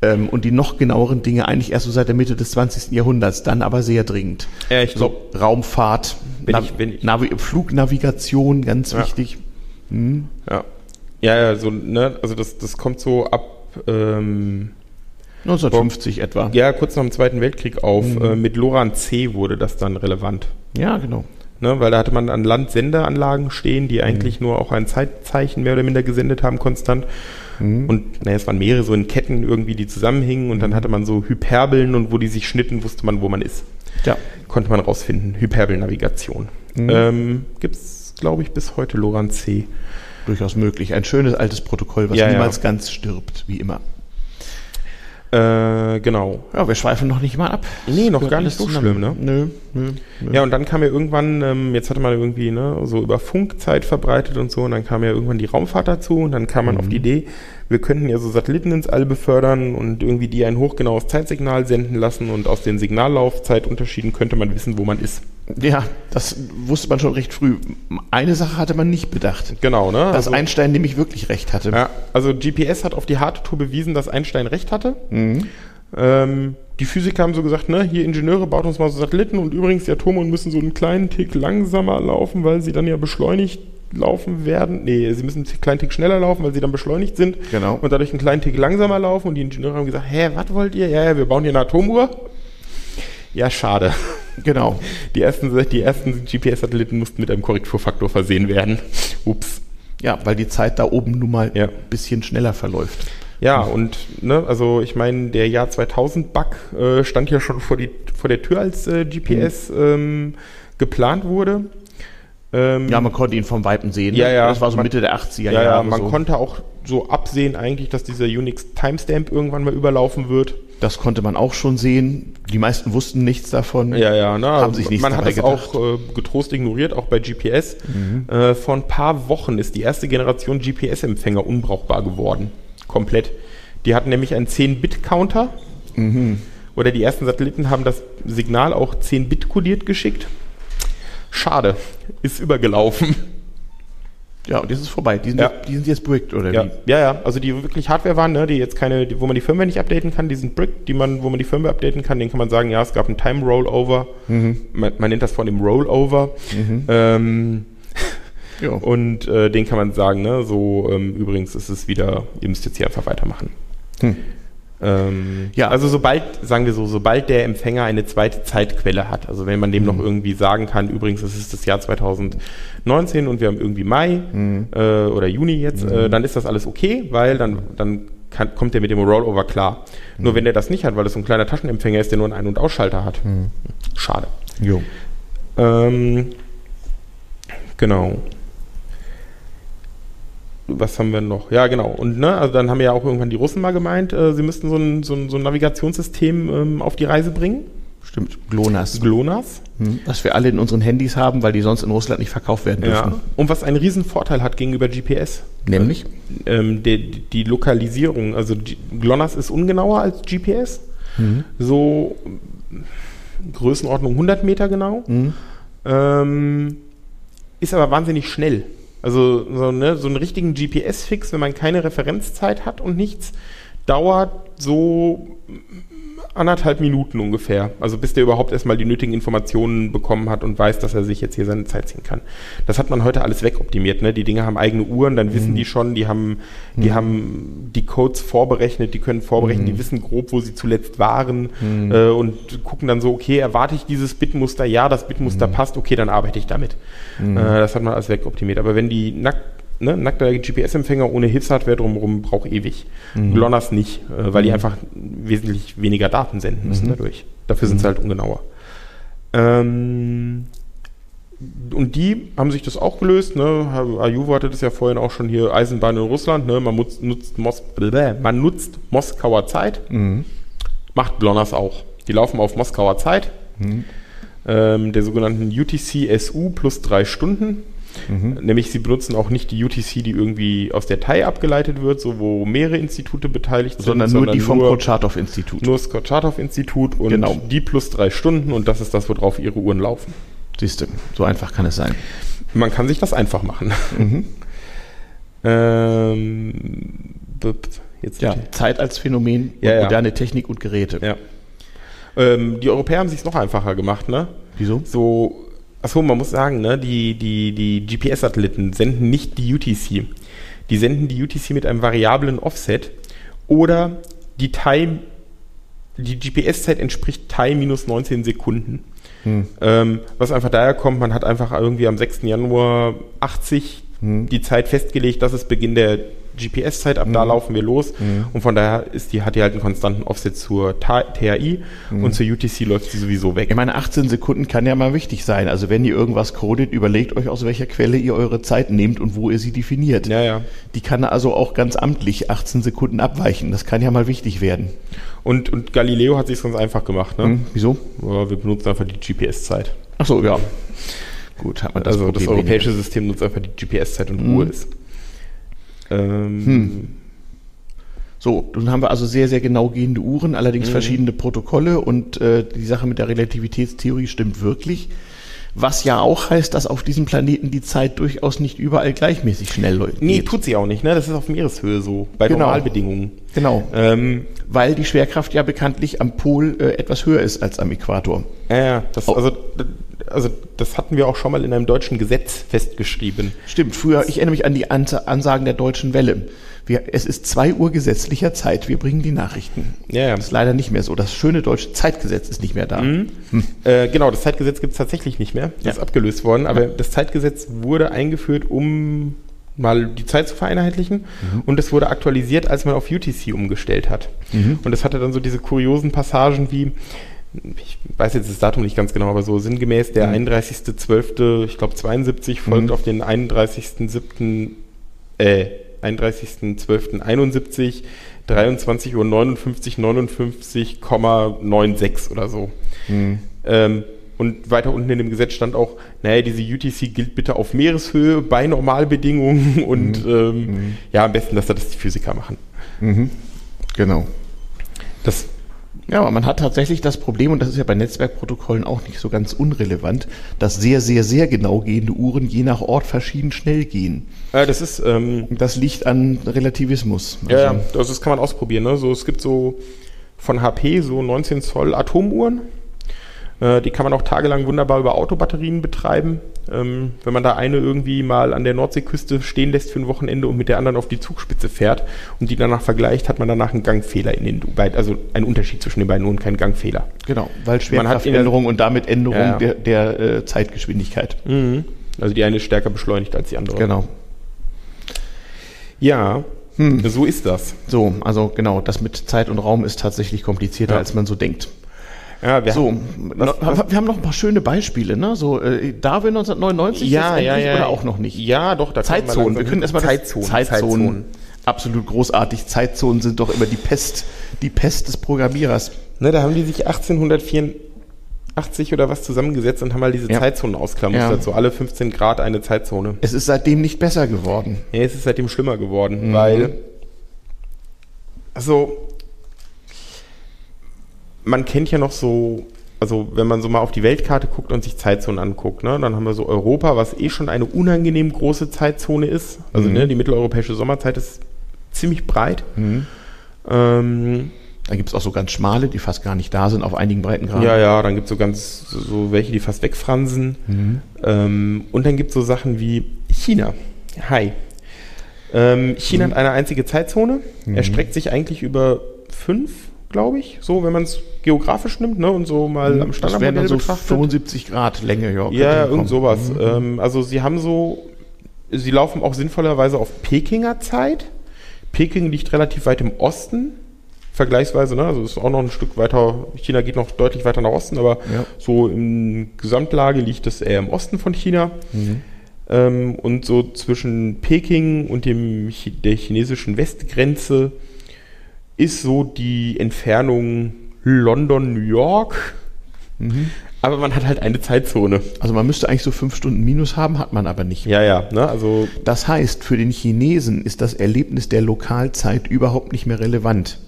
Ähm, und die noch genaueren Dinge eigentlich erst so seit der Mitte des 20. Jahrhunderts, dann aber sehr dringend. Ja, ich so, Raumfahrt, Wenn Nav ich- wenn ich- Navi Flugnavigation, ganz Ja. wichtig. Hm. ja. Ja, ja, so, ne, also das, das kommt so ab, ähm, 1950 etwa. ja, kurz nach dem Zweiten Weltkrieg auf. Äh, mit LoRaN C wurde das dann relevant. ja genau. Ne, weil da hatte man an Land Sendeanlagen stehen, die eigentlich nur auch ein Zeitzeichen mehr oder minder gesendet haben, konstant. Und naja, es waren mehrere so in Ketten irgendwie, die zusammenhingen und dann hatte man so Hyperbeln und wo die sich schnitten, wusste man, wo man ist. Ja. Konnte man rausfinden. Hyperbelnavigation. Ähm, gibt's, glaube ich, bis heute LoRaN C. Durchaus möglich. Ein schönes altes Protokoll, was Ja, ja. niemals ganz stirbt, wie immer. Äh, genau. Ja, wir schweifen noch nicht mal ab. Nee, noch gar nicht so schlimm, ne? Nö, nö, nö. Ja, und dann kam ja irgendwann, ähm, jetzt hatte man irgendwie ne, so über Funkzeit verbreitet und so, und dann kam ja irgendwann die Raumfahrt dazu und dann kam man auf die Idee, wir könnten ja so Satelliten ins All befördern und irgendwie die ein hochgenaues Zeitsignal senden lassen und aus den Signallaufzeitunterschieden könnte man wissen, wo man ist. Ja, das wusste man schon recht früh. Eine Sache hatte man nicht bedacht. Genau, ne? Dass Also- Einstein nämlich wirklich recht hatte. Ja, also GPS hat auf die harte Tour bewiesen, dass Einstein recht hatte. Ähm, die Physiker haben so gesagt, ne, hier Ingenieure, baut uns mal so Satelliten und übrigens die Atome müssen so einen kleinen Tick langsamer laufen, weil sie dann ja beschleunigt laufen werden. Nee, sie müssen einen kleinen Tick schneller laufen, weil sie dann beschleunigt sind. Genau. Und dadurch einen kleinen Tick langsamer laufen. Und die Ingenieure haben gesagt, hä, was wollt ihr? Ja, ja, wir bauen hier eine Atomuhr. Ja, schade. Genau. Die ersten, die ersten GPS-Satelliten mussten mit einem Korrekturfaktor versehen werden. Ups. Ja, weil die Zeit da oben nun mal Ja. ein bisschen schneller verläuft. Ja, und ne, also ich meine, der Jahr 2000-Bug äh, stand ja schon vor, die, vor der Tür, als äh, GPS ähm, geplant wurde. Ähm, Ja, man konnte ihn vom Weiten sehen. Ja, ne? ja. Das war so Man- Mitte der 80er ja, ja, Jahre. man so. konnte auch so absehen eigentlich, dass dieser Unix Timestamp irgendwann mal überlaufen wird. Das konnte man auch schon sehen. Die meisten wussten nichts davon. Ja, ja, ne? Haben sich nichts Man hat. Mhm. auch äh, getrost ignoriert, auch bei GPS. Äh, vor ein paar Wochen ist die erste Generation GPS-Empfänger unbrauchbar geworden. Komplett. Die hatten nämlich einen 10-Bit-Counter. Mhm. Oder die ersten Satelliten haben das Signal auch 10-Bit kodiert geschickt. Schade. Ist übergelaufen. Ja, und jetzt ist vorbei. Die sind, Ja. jetzt, die sind jetzt bricked, oder Ja, wie? ja, ja. Also die wirklich Hardware waren, ne, die jetzt keine, die, wo man die Firmware nicht updaten kann, die sind Brick, die man, wo man die Firmware updaten kann, den kann man sagen, ja, es gab einen Time Rollover. Man, man nennt das von dem Rollover. Ähm, Ja. und äh, den kann man sagen, ne, so ähm, übrigens ist es wieder, ihr müsst jetzt hier einfach weitermachen. Hm. Ähm, Ja. Also sobald, sagen wir so, sobald der Empfänger eine zweite Zeitquelle hat, also wenn man dem noch irgendwie sagen kann, übrigens, es ist das Jahr 2019 und wir haben irgendwie Mai äh, oder Juni jetzt, äh, dann ist das alles okay, weil dann, dann kann, kommt der mit dem Rollover klar. Nur wenn der das nicht hat, weil das so ein kleiner Taschenempfänger ist, der nur einen Ein- und Ausschalter hat. Schade. Jo. Ähm, genau. Was haben wir noch? Ja, genau. Und ne, also dann haben ja auch irgendwann die Russen mal gemeint, äh, sie müssten so ein, so ein, so ein Navigationssystem ähm, auf die Reise bringen. Stimmt. GLONASS. GLONASS. Hm. Was wir alle in unseren Handys haben, weil die sonst in Russland nicht verkauft werden dürfen. Ja. Und was einen riesen Vorteil hat gegenüber GPS. Nämlich? Ähm, die, die Lokalisierung. Also GLONASS ist ungenauer als GPS. So mm, Größenordnung 100 Meter genau. Ähm, ist aber wahnsinnig schnell. Also so, ne, so einen richtigen GPS-Fix, wenn man keine Referenzzeit hat und nichts, dauert so anderthalb Minuten ungefähr. Also bis der überhaupt erstmal die nötigen Informationen bekommen hat und weiß, dass er sich jetzt hier seine Zeit ziehen kann. Das hat man heute alles wegoptimiert. Ne? Die Dinge haben eigene Uhren, dann wissen die schon, die haben, die haben die Codes vorberechnet, die können vorberechnen, die wissen grob, wo sie zuletzt waren äh, und gucken dann so, okay, erwarte ich dieses Bitmuster? Ja, das Bitmuster passt, okay, dann arbeite ich damit. Äh, das hat man alles wegoptimiert. Aber wenn die nackt ne, nackter GPS-Empfänger ohne Hilfshardware drumherum braucht ewig. GLONASS nicht, äh, weil die einfach wesentlich weniger Daten senden müssen dadurch. Dafür sind sie halt ungenauer. Ähm, und die haben sich das auch gelöst. Ne? Ajuvo hatte das ja vorhin auch schon hier, Eisenbahn in Russland. Ne? Man, nutzt, nutzt Mos bläh, man nutzt Moskauer Zeit. Macht GLONASS auch. Die laufen auf Moskauer Zeit. Ähm, der sogenannten UTC-SU plus drei Stunden. Nämlich sie benutzen auch nicht die UTC, die irgendwie aus der TAI abgeleitet wird, so wo mehrere Institute beteiligt sind, Sondern nur die vom Kurtschatow-Institut. nur das Kurtschatow-Institut und Genau. die plus drei Stunden und das ist das, worauf ihre Uhren laufen. Siehst du, so einfach kann es sein. Man kann sich das einfach machen. Mhm. ähm, jetzt Ja, Zeit als Phänomen, Ja, ja. moderne Technik und Geräte. ja. Ähm, die Europäer haben sich noch einfacher gemacht, ne? Wieso? So, achso, man muss sagen, ne, die, die, die GPS-Satelliten senden nicht die UTC. Die senden die UTC mit einem variablen Offset oder die Time, die GPS-Zeit entspricht TIE minus 19 Sekunden. Ähm, was einfach daher kommt, man hat einfach irgendwie am 6. Januar 80 die Zeit festgelegt, das ist Beginn der GPS-Zeit, ab da laufen wir los. Und von daher ist die, hat die halt einen konstanten Offset zur Ta- TAI und zur UTC läuft sie sowieso weg. Ich meine, 18 Sekunden kann ja mal wichtig sein. Also wenn ihr irgendwas codet, überlegt euch, aus welcher Quelle ihr eure Zeit nehmt und wo ihr sie definiert. Ja, ja. Die kann also auch ganz amtlich 18 Sekunden abweichen. Das kann ja mal wichtig werden. Und, und Galileo hat sich ganz einfach gemacht. Ne? Hm, wieso? Ja, Wir benutzen einfach die GPS-Zeit. Ach so, ja. Gut, hat man das also das Problem europäische System nutzt einfach die GPS-Zeit und Ruhe ist. Ähm, So, nun haben wir also sehr, sehr genau gehende Uhren, allerdings Mhm. verschiedene Protokolle und äh, die Sache mit der Relativitätstheorie stimmt wirklich. Was ja auch heißt, dass auf diesem Planeten die Zeit durchaus nicht überall gleichmäßig schnell läuft. Nee, tut sie auch nicht, ne? Das ist auf Meereshöhe so, bei Genau. Normalbedingungen. Genau, Ähm, weil die Schwerkraft ja bekanntlich am Pol äh, etwas höher ist als am Äquator. ja, ja, das, also, also das hatten wir auch schon mal in einem deutschen Gesetz festgeschrieben. Stimmt, früher, ich erinnere mich an die Ansagen der Deutschen Welle. Wir, es ist zwei Uhr gesetzlicher Zeit, wir bringen die Nachrichten. Ja, ja. Das ist leider nicht mehr so. Das schöne deutsche Zeitgesetz ist nicht mehr da. Mhm. Hm. Äh, genau, das Zeitgesetz gibt es tatsächlich nicht mehr. Das ja. ist abgelöst worden, aber das Zeitgesetz wurde eingeführt, um mal die Zeit zu vereinheitlichen mhm. und es wurde aktualisiert, als man auf UTC umgestellt hat. Mhm. Und es hatte dann so diese kuriosen Passagen wie, ich weiß jetzt das Datum nicht ganz genau, aber so sinngemäß der mhm. 31.12., ich glaube 72 folgt mhm. auf den 31.07., äh, 31.12.71, 23 Uhr 59, 59,96 oder so. Mhm. Ähm, und weiter unten in dem Gesetz stand auch, naja, diese UTC gilt bitte auf Meereshöhe bei Normalbedingungen und mhm. Ähm, mhm. ja, am besten, dass das die Physiker machen. Mhm. Genau. Das ja, aber man hat tatsächlich das Problem, und das ist ja bei Netzwerkprotokollen auch nicht so ganz unrelevant, dass sehr, sehr, sehr genau gehende Uhren je nach Ort verschieden schnell gehen. Ja, das ist. Ähm, das liegt an Relativismus. Also, ja, also das kann man ausprobieren. Ne? So, es gibt so von HP so 19 Zoll Atomuhren. Äh, die kann man auch tagelang wunderbar über Autobatterien betreiben. Ähm, wenn man da eine irgendwie mal an der Nordseeküste stehen lässt für ein Wochenende und mit der anderen auf die Zugspitze fährt und die danach vergleicht, hat man danach einen Gangfehler in den beiden, also einen Unterschied zwischen den beiden und keinen Gangfehler. Genau, weil Schwerkraftänderung und damit Änderung ja. der, der äh, Zeitgeschwindigkeit. Mhm. Also die eine ist stärker beschleunigt als die andere. Genau. Ja, hm. so ist das. So, also genau, das mit Zeit und Raum ist tatsächlich komplizierter, ja. als man so denkt. Ja, wir, so, was, was, wir haben noch ein paar schöne Beispiele, ne? So äh, Darwin 1999 ja, ja, ja, oder auch noch nicht? Ja, doch. Da Zeitzonen. Wir können erstmal Zeitzonen. Zeitzonen. Zeitzonen. Absolut großartig. Zeitzonen sind doch immer die Pest, die Pest des Programmierers. Ne, da haben die sich 1884 oder was zusammengesetzt und haben mal diese ja. Zeitzonen ausklamustert. Ja. So alle 15 Grad eine Zeitzone. Es ist seitdem nicht besser geworden. Ja, es ist seitdem schlimmer geworden, mhm. weil also man kennt ja noch so, also wenn man so mal auf die Weltkarte guckt und sich Zeitzonen anguckt, ne, dann haben wir so Europa, was eh schon eine unangenehm große Zeitzone ist. Also mhm. ne, die mitteleuropäische Sommerzeit ist ziemlich breit. Mhm. Ähm, da gibt es auch so ganz schmale, die fast gar nicht da sind auf einigen Breitengraden. Ja, ja, dann gibt es so ganz so welche, die fast wegfransen. Mhm. Ähm, und dann gibt es so Sachen wie China. Hi. Ähm, China mhm. hat eine einzige Zeitzone. Mhm. Erstreckt sich eigentlich über fünf glaube ich, so, wenn man es geografisch nimmt, ne, und so mal mhm, am Standardmodell so betrachtet. 75 Grad Länge, ja. Ja, irgend sowas. Mhm. Ähm, also sie haben so, sie laufen auch sinnvollerweise auf Pekinger Zeit. Peking liegt relativ weit im Osten, vergleichsweise, ne, also ist auch noch ein Stück weiter, China geht noch deutlich weiter nach Osten, aber ja. so in Gesamtlage liegt es eher im Osten von China. Mhm. Ähm, und so zwischen Peking und dem, der chinesischen Westgrenze ist so die Entfernung London, New York. Mhm. Aber man hat halt eine Zeitzone. Also man müsste eigentlich so fünf Stunden Minus haben, hat man aber nicht. Ja, ja. Ne? Also das heißt, für den Chinesen ist das Erlebnis der Lokalzeit überhaupt nicht mehr relevant.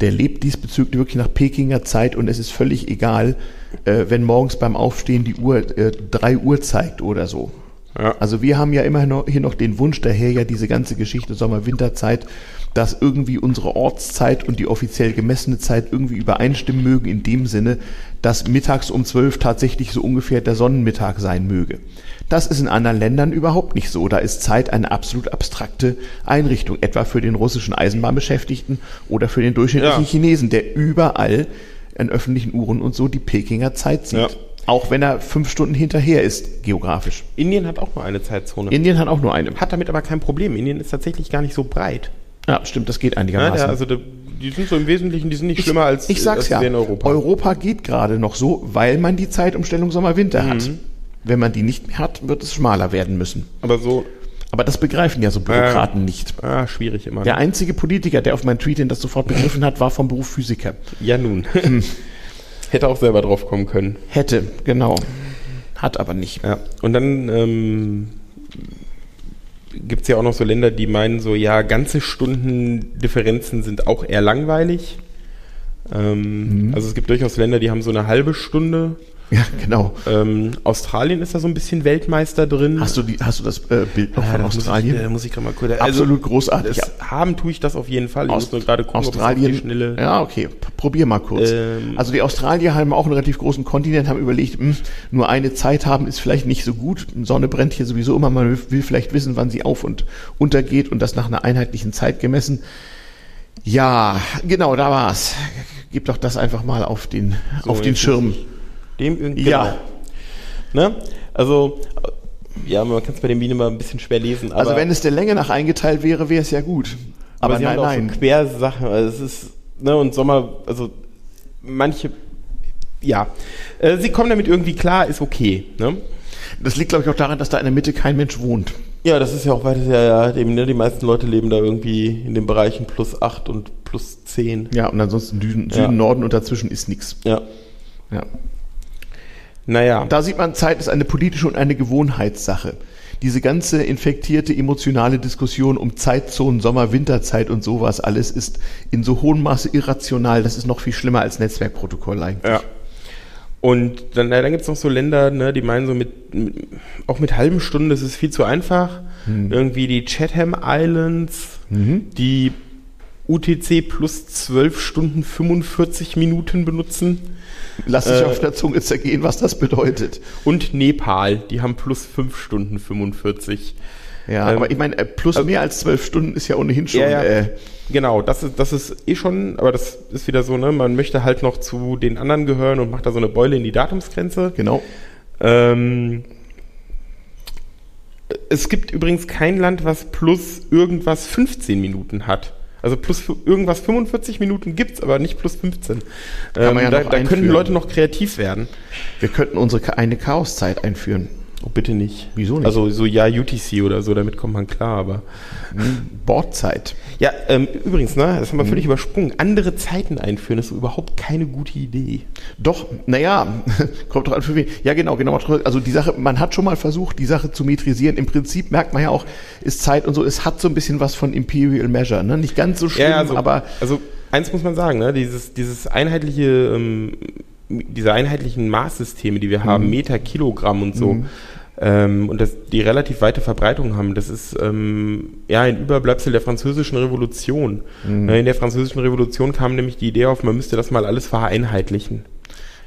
Der lebt diesbezüglich wirklich nach Pekinger Zeit und es ist völlig egal, äh, wenn morgens beim Aufstehen die Uhr äh, drei Uhr zeigt oder so. Ja. Also wir haben ja immer noch, hier noch den Wunsch daher, ja diese ganze Geschichte Sommer-Winterzeit dass irgendwie unsere Ortszeit und die offiziell gemessene Zeit irgendwie übereinstimmen mögen, in dem Sinne, dass mittags um zwölf tatsächlich so ungefähr der Sonnenmittag sein möge. Das ist in anderen Ländern überhaupt nicht so. Da ist Zeit eine absolut abstrakte Einrichtung, etwa für den russischen Eisenbahnbeschäftigten oder für den durchschnittlichen ja. Chinesen, der überall in öffentlichen Uhren und so die Pekinger Zeit sieht. Ja. Auch wenn er fünf Stunden hinterher ist, geografisch. Indien hat auch nur eine Zeitzone. Indien hat auch nur eine. Hat damit aber kein Problem. Indien ist tatsächlich gar nicht so breit. Ja, stimmt, das geht einigermaßen. Ja, also die sind so im Wesentlichen, die sind nicht ich, schlimmer als, ich sag's als ja, in Europa. Europa geht gerade noch so, weil man die Zeitumstellung Sommer-Winter mhm. hat. Wenn man die nicht mehr hat, wird es schmaler werden müssen. Aber so. Aber das begreifen ja so Bürokraten äh, nicht. Ah, schwierig immer. Der ne? einzige Politiker, der auf mein Tweet das sofort begriffen hat, war vom Beruf Physiker. Ja, nun. Hm. Hätte auch selber drauf kommen können. Hätte, genau. Hat aber nicht. Ja. Und dann ähm, gibt es ja auch noch so Länder, die meinen so, ja, ganze Stundendifferenzen sind auch eher langweilig. Ähm, mhm. Also es gibt durchaus Länder, die haben so eine halbe Stunde Ja, genau. Ähm, Australien ist da so ein bisschen Weltmeister drin. Hast du, die, hast du das äh, Bild noch Ja, von Australien? Muss ich, äh, muss ich gerade mal kurz. Absolut großartig. Das haben tue ich das auf jeden Fall. Ich Aus- muss nur gerade gucken, ob Australien. die Schnelle. Ja, okay. Probier mal kurz. Ähm. also die Australier haben auch einen relativ großen Kontinent, haben überlegt, hm, nur eine Zeit haben ist vielleicht nicht so gut. Sonne brennt hier sowieso immer. Man will- vielleicht wissen, wann sie auf und untergeht und das nach einer einheitlichen Zeit gemessen. Ja, genau, da war's. Gib doch das einfach mal auf den, So, auf den Schirm. Dem irgendwie. Ja. Ne? Also, äh, ja, man kann es bei den Bienen immer ein bisschen schwer lesen. Also wenn es der Länge nach eingeteilt wäre, wäre es ja gut. aber, Aber, sie nein, haben da auch nein. so Quersachen. Also es ist, ne, und Sommer, also manche, ja. Äh, sie kommen damit irgendwie klar, ist okay. Ne? Das liegt, glaube ich, auch daran, dass da in der Mitte kein Mensch wohnt. Ja, das ist ja auch weiter, ja, ja, eben, ne, die meisten Leute leben da irgendwie in den Bereichen plus 8 und plus 10. Ja, und ansonsten Süden, Ja. Süden Norden und dazwischen ist nichts. Ja. Ja. Naja. Da sieht man, Zeit ist eine politische und eine Gewohnheitssache. Diese ganze infektierte emotionale Diskussion um Zeitzonen, Sommer, Winterzeit und sowas alles ist in so hohem Maße irrational. Das ist noch viel schlimmer als Netzwerkprotokoll eigentlich. Ja. Und dann, dann gibt es noch so Länder, ne, die meinen so mit, mit, auch mit halben Stunden, das ist viel zu einfach. Irgendwie die Chatham Islands, die UTC plus 12 Stunden 45 Minuten benutzen. Lass dich Äh, auf der Zunge zergehen, was das bedeutet. Und Nepal, die haben plus 5 Stunden 45. Ja, Ähm, aber ich meine, äh, plus also- mehr als zwölf Stunden ist ja ohnehin schon. Ja, ja. Äh, Genau, das ist, das ist eh schon, aber das ist wieder so, ne, man möchte halt noch zu den anderen gehören und macht da so eine Beule in die Datumsgrenze. genau. Ähm, es gibt übrigens kein Land, was plus irgendwas 15 Minuten hat. Also plus irgendwas 45 Minuten gibt's, aber nicht plus 15. Kann man ja da noch da könnten einführen. Leute noch kreativ werden. Wir könnten unsere eine Chaoszeit einführen. Oh, bitte nicht. Wieso nicht? Also so ja UTC oder so, damit kommt man klar, aber. Bordzeit. Ja, ähm, übrigens, ne, das haben wir Mhm. völlig übersprungen. Andere Zeiten einführen ist überhaupt keine gute Idee. Doch, naja, kommt doch an für wen. Ja, genau, genau. Also die Sache, man hat schon mal versucht, die Sache zu metrisieren. Im Prinzip merkt man ja auch, ist Zeit und so, es hat so ein bisschen was von Imperial Measure, ne? Nicht ganz so schlimm, also, aber also eins muss man sagen, ne, dieses, dieses einheitliche, ähm, diese einheitlichen Maßsysteme, die wir haben, Mhm. Meter, Kilogramm und so, ähm, und das, die relativ weite Verbreitung haben, das ist ähm, ja ein Überbleibsel der französischen Revolution. Mhm. Äh, In der französischen Revolution kam nämlich die Idee auf, man müsste das mal alles vereinheitlichen.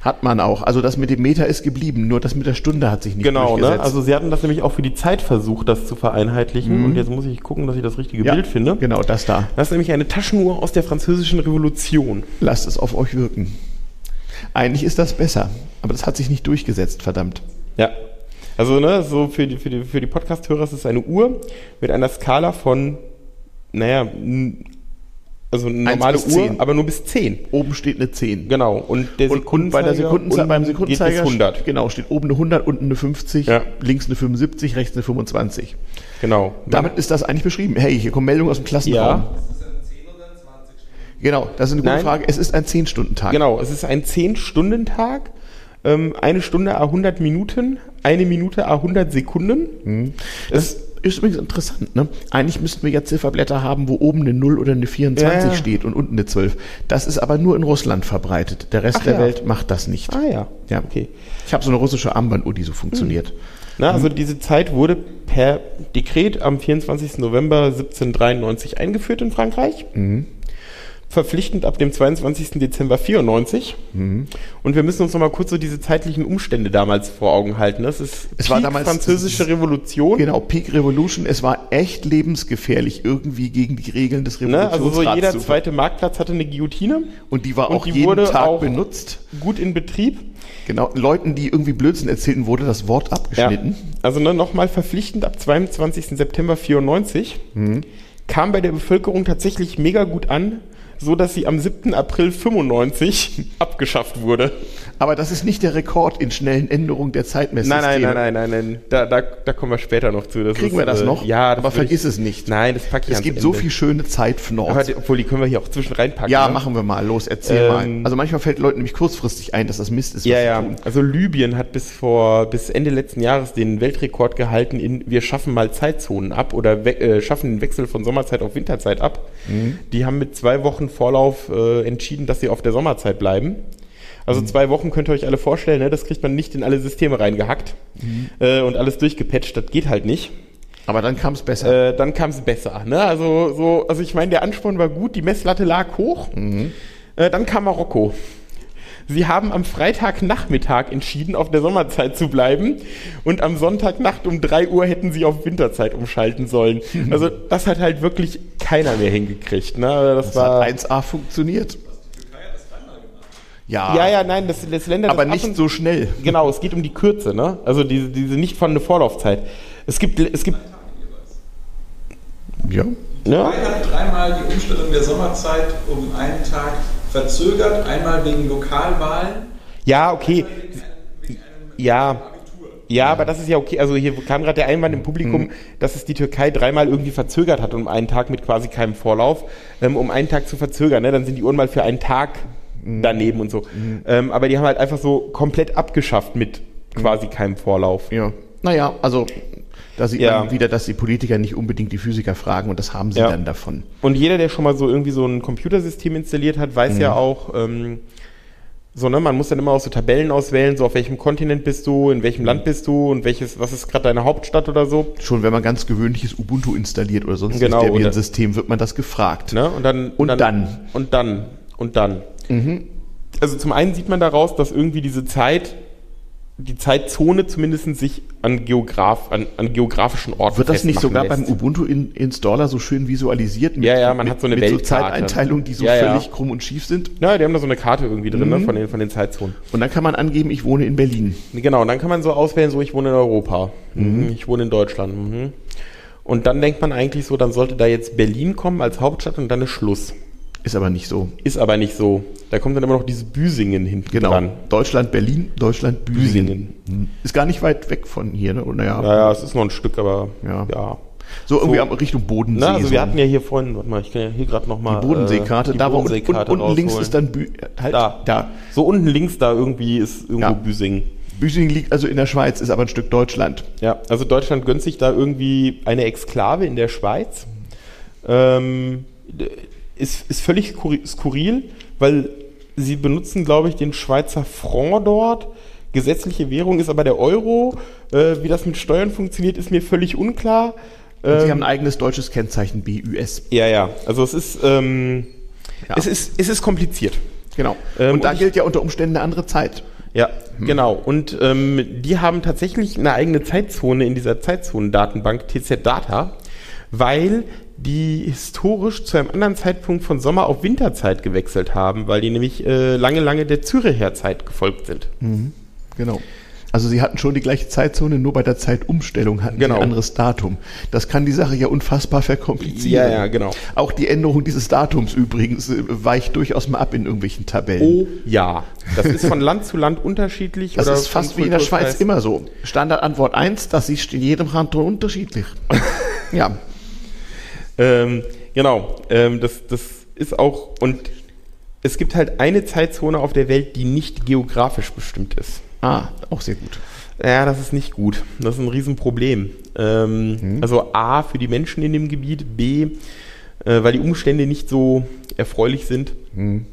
hat man auch. Also das mit dem Meter ist geblieben, nur das mit der Stunde hat sich nicht Genau, ne? durchgesetzt. Also sie hatten das nämlich auch für die Zeit versucht, das zu vereinheitlichen. Und jetzt muss ich gucken, dass ich das richtige Mhm. ja, Bild finde. Genau, das da. Das ist nämlich eine Taschenuhr aus der französischen Revolution. Lasst es auf euch wirken. Eigentlich ist das besser, aber das hat sich nicht durchgesetzt, verdammt. Ja. Also, ne, so für die, für die, für die Podcast-Hörer ist es eine Uhr mit einer Skala von, naja, also eine normale Uhr, aber nur bis 10. Oben steht eine 10. Genau. Und der Und, bei der Sekundenzeiger, beim geht Sekundenzeiger bis 100. genau, steht oben eine 100, unten eine 50, Ja. links eine 75, rechts eine 25. Genau. Damit ist das eigentlich beschrieben. Hey, hier kommen Meldungen aus dem Klassenraum. ja, Genau, das ist eine gute Nein. Frage. Es ist ein 10-Stunden-Tag. genau. Es ist ein 10-Stunden-Tag. Ähm, eine Stunde a 100 Minuten, eine Minute a 100 Sekunden. Das ist übrigens interessant. Ne? Eigentlich müssten wir ja Zifferblätter haben, wo oben eine 0 oder eine 24 Ja, steht und unten eine 12. Das ist aber nur in Russland verbreitet. Der Rest Ach der ja. Welt macht das nicht. Ah ja. Ja. Okay. Ich habe so eine russische Armbanduhr, die so funktioniert. Na, also diese Zeit wurde per Dekret am 24. November 1793 eingeführt in Frankreich. Verpflichtend ab dem 22. Dezember 94. Und wir müssen uns noch mal kurz so diese zeitlichen Umstände damals vor Augen halten. Das ist Es war damals- französische Revolution. Genau, Peak Revolution. Es war echt lebensgefährlich, irgendwie gegen die Regeln des Ne? Also so Revolutionsrats jeder zweite Marktplatz hatte eine Guillotine. Und die war Und auch die jeden Tag auch- benutzt. Gut in Betrieb. Genau, Leuten, die irgendwie Blödsinn erzählten, wurde das Wort abgeschnitten. Also ne, nochmal verpflichtend ab 22. September 94 Mhm. kam bei der Bevölkerung tatsächlich mega gut an, so dass sie am 7. April 95 abgeschafft wurde. Aber das ist nicht der Rekord in schnellen Änderungen der Nein, Zeitmesssysteme. nein, nein, nein, nein, nein. Da, da, da kommen wir später noch zu. Das Kriegen ist, wir das äh, noch? Ja, das aber vergiss ich, es nicht. Nein, das packe ich es gibt so Ende. viel schöne Zeitfnords. obwohl, die können wir hier auch zwischen reinpacken. Ja, ne? machen wir mal. Los, erzähl mal. Ähm, Also manchmal fällt Leuten nämlich kurzfristig ein, dass das Mist ist. Ja, ja. Also Libyen hat bis vor bis Ende letzten Jahres den Weltrekord gehalten in wir schaffen mal Zeitzonen ab oder we äh, schaffen den Wechsel von Sommerzeit auf Winterzeit ab. Mhm. Die haben mit zwei Wochen Vorlauf äh, entschieden, dass sie auf der Sommerzeit bleiben. Also zwei Wochen könnt ihr euch alle vorstellen, ne? das kriegt man nicht in alle Systeme reingehackt äh, und alles durchgepatcht, das geht halt nicht. Aber dann kam es besser. Äh, dann kam es besser. Ne? Also, so, also ich meine, der Ansporn war gut, die Messlatte lag hoch. Äh, dann kam Marokko. Sie haben am Freitagnachmittag entschieden, auf der Sommerzeit zu bleiben und am Sonntagnacht um 3 Uhr hätten sie auf Winterzeit umschalten sollen. Also das hat halt wirklich keiner mehr hingekriegt. Ne? Also Das, das war, hat 1A funktioniert. Ja, ja, ja, nein, das, das Länder aber das nicht so schnell. Genau, es geht um die Kürze, ne? Also diese, diese nicht von der Vorlaufzeit. Es gibt, es gibt, Ja. Türkei hat dreimal die Umstellung der Sommerzeit um einen Tag verzögert, einmal wegen Lokalwahlen. Ja, okay. Ja. Ja, aber das ist ja okay. Also hier kam gerade der Einwand im Publikum, dass es die Türkei dreimal irgendwie verzögert hat um einen Tag mit quasi keinem Vorlauf, ähm, um einen Tag zu verzögern. Ne? Dann sind die Uhren mal für einen Tag daneben und so. Ähm, aber die haben halt einfach so komplett abgeschafft mit quasi keinem Vorlauf. Ja. Naja, also da sieht Ja. man wieder, dass die Politiker nicht unbedingt die Physiker fragen und das haben sie Ja. dann davon. Und jeder, der schon mal so irgendwie so ein Computersystem installiert hat, weiß ja auch, ähm, so, ne, man muss dann immer auch so Tabellen auswählen, so auf welchem Kontinent bist du, in welchem Land bist du und welches, was ist gerade deine Hauptstadt oder so. Schon wenn man ganz gewöhnliches Ubuntu installiert oder sonst Genau, ein System, wird man das gefragt. Ne? Und dann. Und dann. Und dann. Und dann. Also zum einen sieht man daraus, dass irgendwie diese Zeit, die Zeitzone zumindest sich an, Geograf, an, an geografischen Orten Wird das nicht sogar lässt. beim Ubuntu-Installer so schön visualisiert? Mit, Ja, ja, man mit, hat so eine mit so Weltkarte. Zeiteinteilungen, die so Ja, ja. völlig krumm und schief sind. Ja, die haben da so eine Karte irgendwie drin, Mhm. ne, von den, von den Zeitzonen. Und dann kann man angeben, ich wohne in Berlin. Genau, und dann kann man so auswählen, so ich wohne in Europa, mhm. ich wohne in Deutschland. Mhm. Und dann denkt man eigentlich so, dann sollte da jetzt Berlin kommen als Hauptstadt und dann ist Schluss. Ist aber nicht so. Ist aber nicht so. Da kommt dann immer noch dieses Büsingen hinten Genau. dran. Deutschland, Berlin, Deutschland, Büsingen. Büsingen. Hm. Ist gar nicht weit weg von hier, ne? Oder ja. Naja, es ist noch ein Stück, aber Ja. ja. So irgendwie So. Richtung Bodensee. Na, also so. wir hatten ja hier vorhin, warte mal, ich kann ja hier gerade nochmal. die Bodenseekarte. da war und, und, unten links ist dann Bü halt Da. da. So unten links da irgendwie ist irgendwo Ja. Büsingen. Büsingen liegt also in der Schweiz, ist aber ein Stück Deutschland. Ja, also Deutschland gönnt sich da irgendwie eine Exklave in der Schweiz. Ähm, ist, ist völlig skurril, weil sie benutzen, glaube ich, den Schweizer Franc dort. Gesetzliche Währung ist aber der Euro. Äh, wie das mit Steuern funktioniert, ist mir völlig unklar. Ähm, sie haben ein eigenes deutsches Kennzeichen, BÜS. ja, ja. Also es ist, ähm, Ja. es ist, es ist kompliziert. Genau. Ähm, und da und gilt ja unter Umständen eine andere Zeit. Ja, genau. Und ähm, die haben tatsächlich eine eigene Zeitzone in dieser Zeitzonendatenbank TZ Data, weil die historisch zu einem anderen Zeitpunkt von Sommer auf Winterzeit gewechselt haben, weil die nämlich äh, lange, lange der Züricher Zeit gefolgt sind. Genau. Also sie hatten schon die gleiche Zeitzone, nur bei der Zeitumstellung hatten Genau. sie ein anderes Datum. Das kann die Sache ja unfassbar verkomplizieren. Ja, ja, genau. Auch die Änderung dieses Datums übrigens äh, weicht durchaus mal ab in irgendwelchen Tabellen. Oh ja. Das ist von Land zu Land unterschiedlich. Das ist fast wie in der. Schweiz immer so. Standardantwort 1, das ist in jedem Kanton unterschiedlich. ja. Ähm, genau, ähm, das, das ist auch, und es gibt halt eine Zeitzone auf der Welt, die nicht geografisch bestimmt ist. Ah, auch sehr gut. Ja, das ist nicht gut. Das ist ein Riesenproblem. Ähm, Also A, für die Menschen in dem Gebiet, B, äh, weil die Umstände nicht so erfreulich sind. Ähm,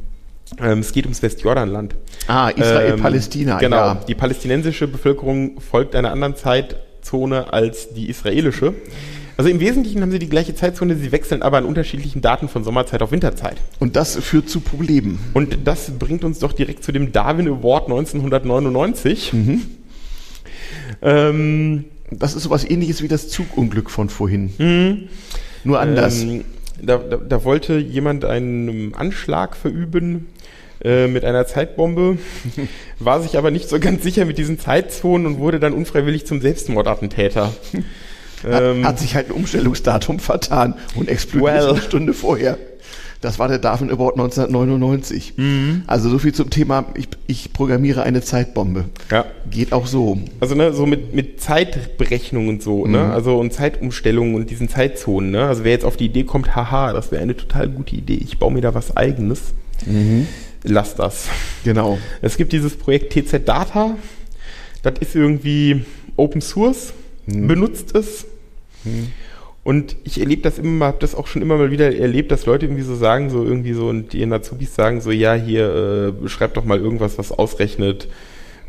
es geht ums Westjordanland. Ah, Israel, Ähm, Palästina, Genau. ja. Die palästinensische Bevölkerung folgt einer anderen Zeitzone als die israelische. Also im Wesentlichen haben sie die gleiche Zeitzone, sie wechseln aber an unterschiedlichen Daten von Sommerzeit auf Winterzeit. Und das führt zu Problemen. Und das bringt uns doch direkt zu dem Darwin Award 1999. Ähm, Das ist sowas ähnliches wie das Zugunglück von vorhin. Nur anders. Ähm, da, da, da wollte jemand einen Anschlag verüben äh, mit einer Zeitbombe, war sich aber nicht so ganz sicher mit diesen Zeitzonen und wurde dann unfreiwillig zum Selbstmordattentäter. ähm, hat, hat sich halt ein Umstellungsdatum vertan und explodiert Well. eine Stunde vorher. Das war der Darwin Award 1999. Mhm. Also so viel zum Thema, ich, ich programmiere eine Zeitbombe. ja. Geht auch so. Also ne, so mit, mit Zeitberechnung und so, ne? Also und Zeitumstellungen und diesen Zeitzonen, ne? Also wer jetzt auf die Idee kommt, haha, das wäre eine total gute Idee, ich baue mir da was eigenes, lass das. Genau. Es gibt dieses Projekt TZ Data, das ist irgendwie Open Source, benutzt es Und ich erlebe das immer, habe das auch schon immer mal wieder erlebt, dass Leute irgendwie so sagen, so irgendwie so, und die Azubis sagen so, ja, hier, äh, schreib doch mal irgendwas, was ausrechnet,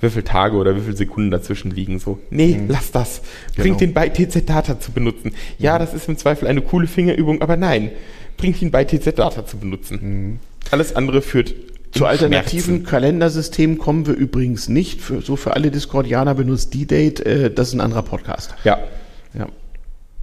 wie viele Tage oder wie viele Sekunden dazwischen liegen. So, nee, mhm. lass das. Bringt genau. den bei TZ-Data zu benutzen. Ja, mhm. das ist im Zweifel eine coole Fingerübung, aber nein, bringt ihn bei TZ-Data zu benutzen. Mhm. Alles andere führt zu alternativen Kalendersystemen kommen wir übrigens nicht. Für, so für alle Discordianer benutzt D-Date, äh, das ist ein anderer Podcast. Ja. Ja.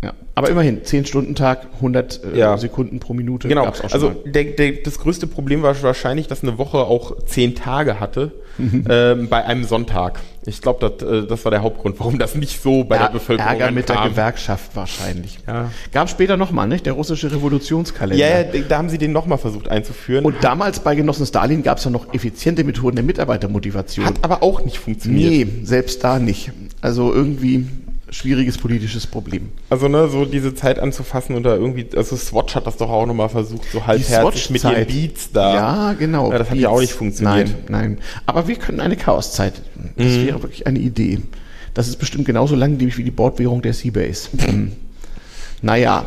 Ja, aber immerhin, 10-Stunden-Tag, 100 äh, ja. Sekunden pro Minute. Genau, also der, der, das größte Problem war wahrscheinlich, dass eine Woche auch 10 Tage hatte. ähm, bei einem Sonntag. Ich glaube, das, äh, das war der Hauptgrund, warum das nicht so bei ja, der Bevölkerung Ärger mit kam. der Gewerkschaft wahrscheinlich. Ja. Gab später nochmal, nicht? Der russische Revolutionskalender. Ja, ja da haben sie den nochmal versucht einzuführen. Und damals bei Genossen Stalin gab es ja noch effiziente Methoden der Mitarbeitermotivation. Hat aber auch nicht funktioniert. Nee, selbst da nicht. Also irgendwie schwieriges politisches Problem. Also ne, so diese Zeit anzufassen und da irgendwie, also Swatch hat das doch auch nochmal versucht, so halbherzig mit den Beats da. Ja, genau. Ja, das Beats. hat ja auch nicht funktioniert. Nein, nein. Aber wir können eine Chaoszeit. Das mhm. wäre wirklich eine Idee. Das ist bestimmt genauso langlebig wie die Bordwährung der Seabase. Mhm. naja.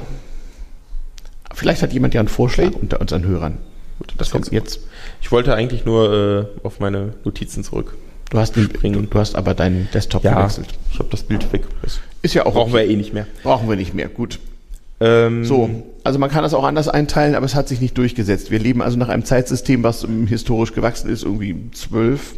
Vielleicht hat jemand ja einen Vorschlag unter unseren Hörern. Gut, das kommt jetzt. Ich wollte eigentlich nur äh, auf meine Notizen zurück. Du hast, den, du, du, hast aber deinen Desktop ja, gewechselt. Ich habe das Bild weg. Ist ja auch. Brauchen okay. wir eh nicht mehr. Brauchen wir nicht mehr. Gut. Ähm, so, also man kann das auch anders einteilen, aber es hat sich nicht durchgesetzt. Wir leben also nach einem Zeitsystem, was historisch gewachsen ist, irgendwie zwölf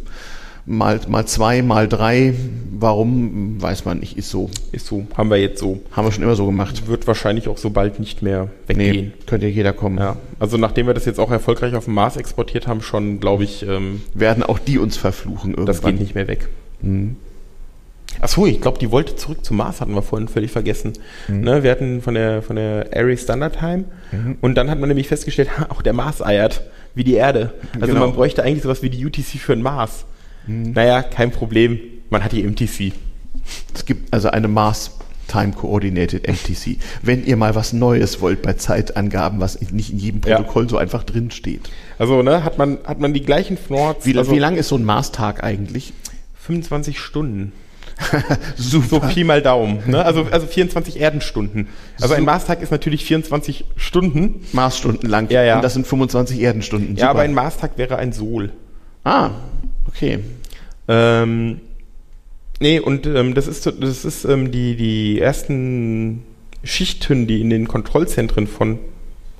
mal, mal zwei, mal drei. Warum, weiß man nicht, ist so. Ist so, haben wir jetzt so. Haben wir schon immer so gemacht. Wird wahrscheinlich auch so bald nicht mehr weggehen. Nee, könnte jeder kommen. Ja. Also nachdem wir das jetzt auch erfolgreich auf dem Mars exportiert haben, schon, glaube ich... Ähm, Werden auch die uns verfluchen irgendwann. Das geht nicht mehr weg. Mhm. Achso, ich glaube, die wollte zurück zum Mars, hatten wir vorhin völlig vergessen. Mhm. Ne, wir hatten von der, von der Airy Standard Time mhm. und dann hat man nämlich festgestellt, auch der Mars eiert, wie die Erde. Also genau. man bräuchte eigentlich sowas wie die UTC für den Mars. Mhm. Naja, kein Problem. Man hat die MTC. Es gibt also eine Mars Time Coordinated MTC. Wenn ihr mal was Neues wollt bei Zeitangaben, was nicht in jedem Protokoll ja. so einfach drin steht. Also, ne, hat man, hat man die gleichen Fnords. Wie, also, wie lang ist so ein Mars-Tag eigentlich? 25 Stunden. Super. So Pi mal Daumen. Ne? Also, also 24 Erdenstunden. Also ein Mars-Tag ist natürlich 24 Stunden. Marsstunden lang. Ja, ja. Und das sind 25 Erdenstunden. Super. Ja, aber ein Mars-Tag wäre ein Sol. Ah, Okay. Ähm, nee, und ähm, das ist, das ist ähm, die, die ersten Schichten, die in den Kontrollzentren von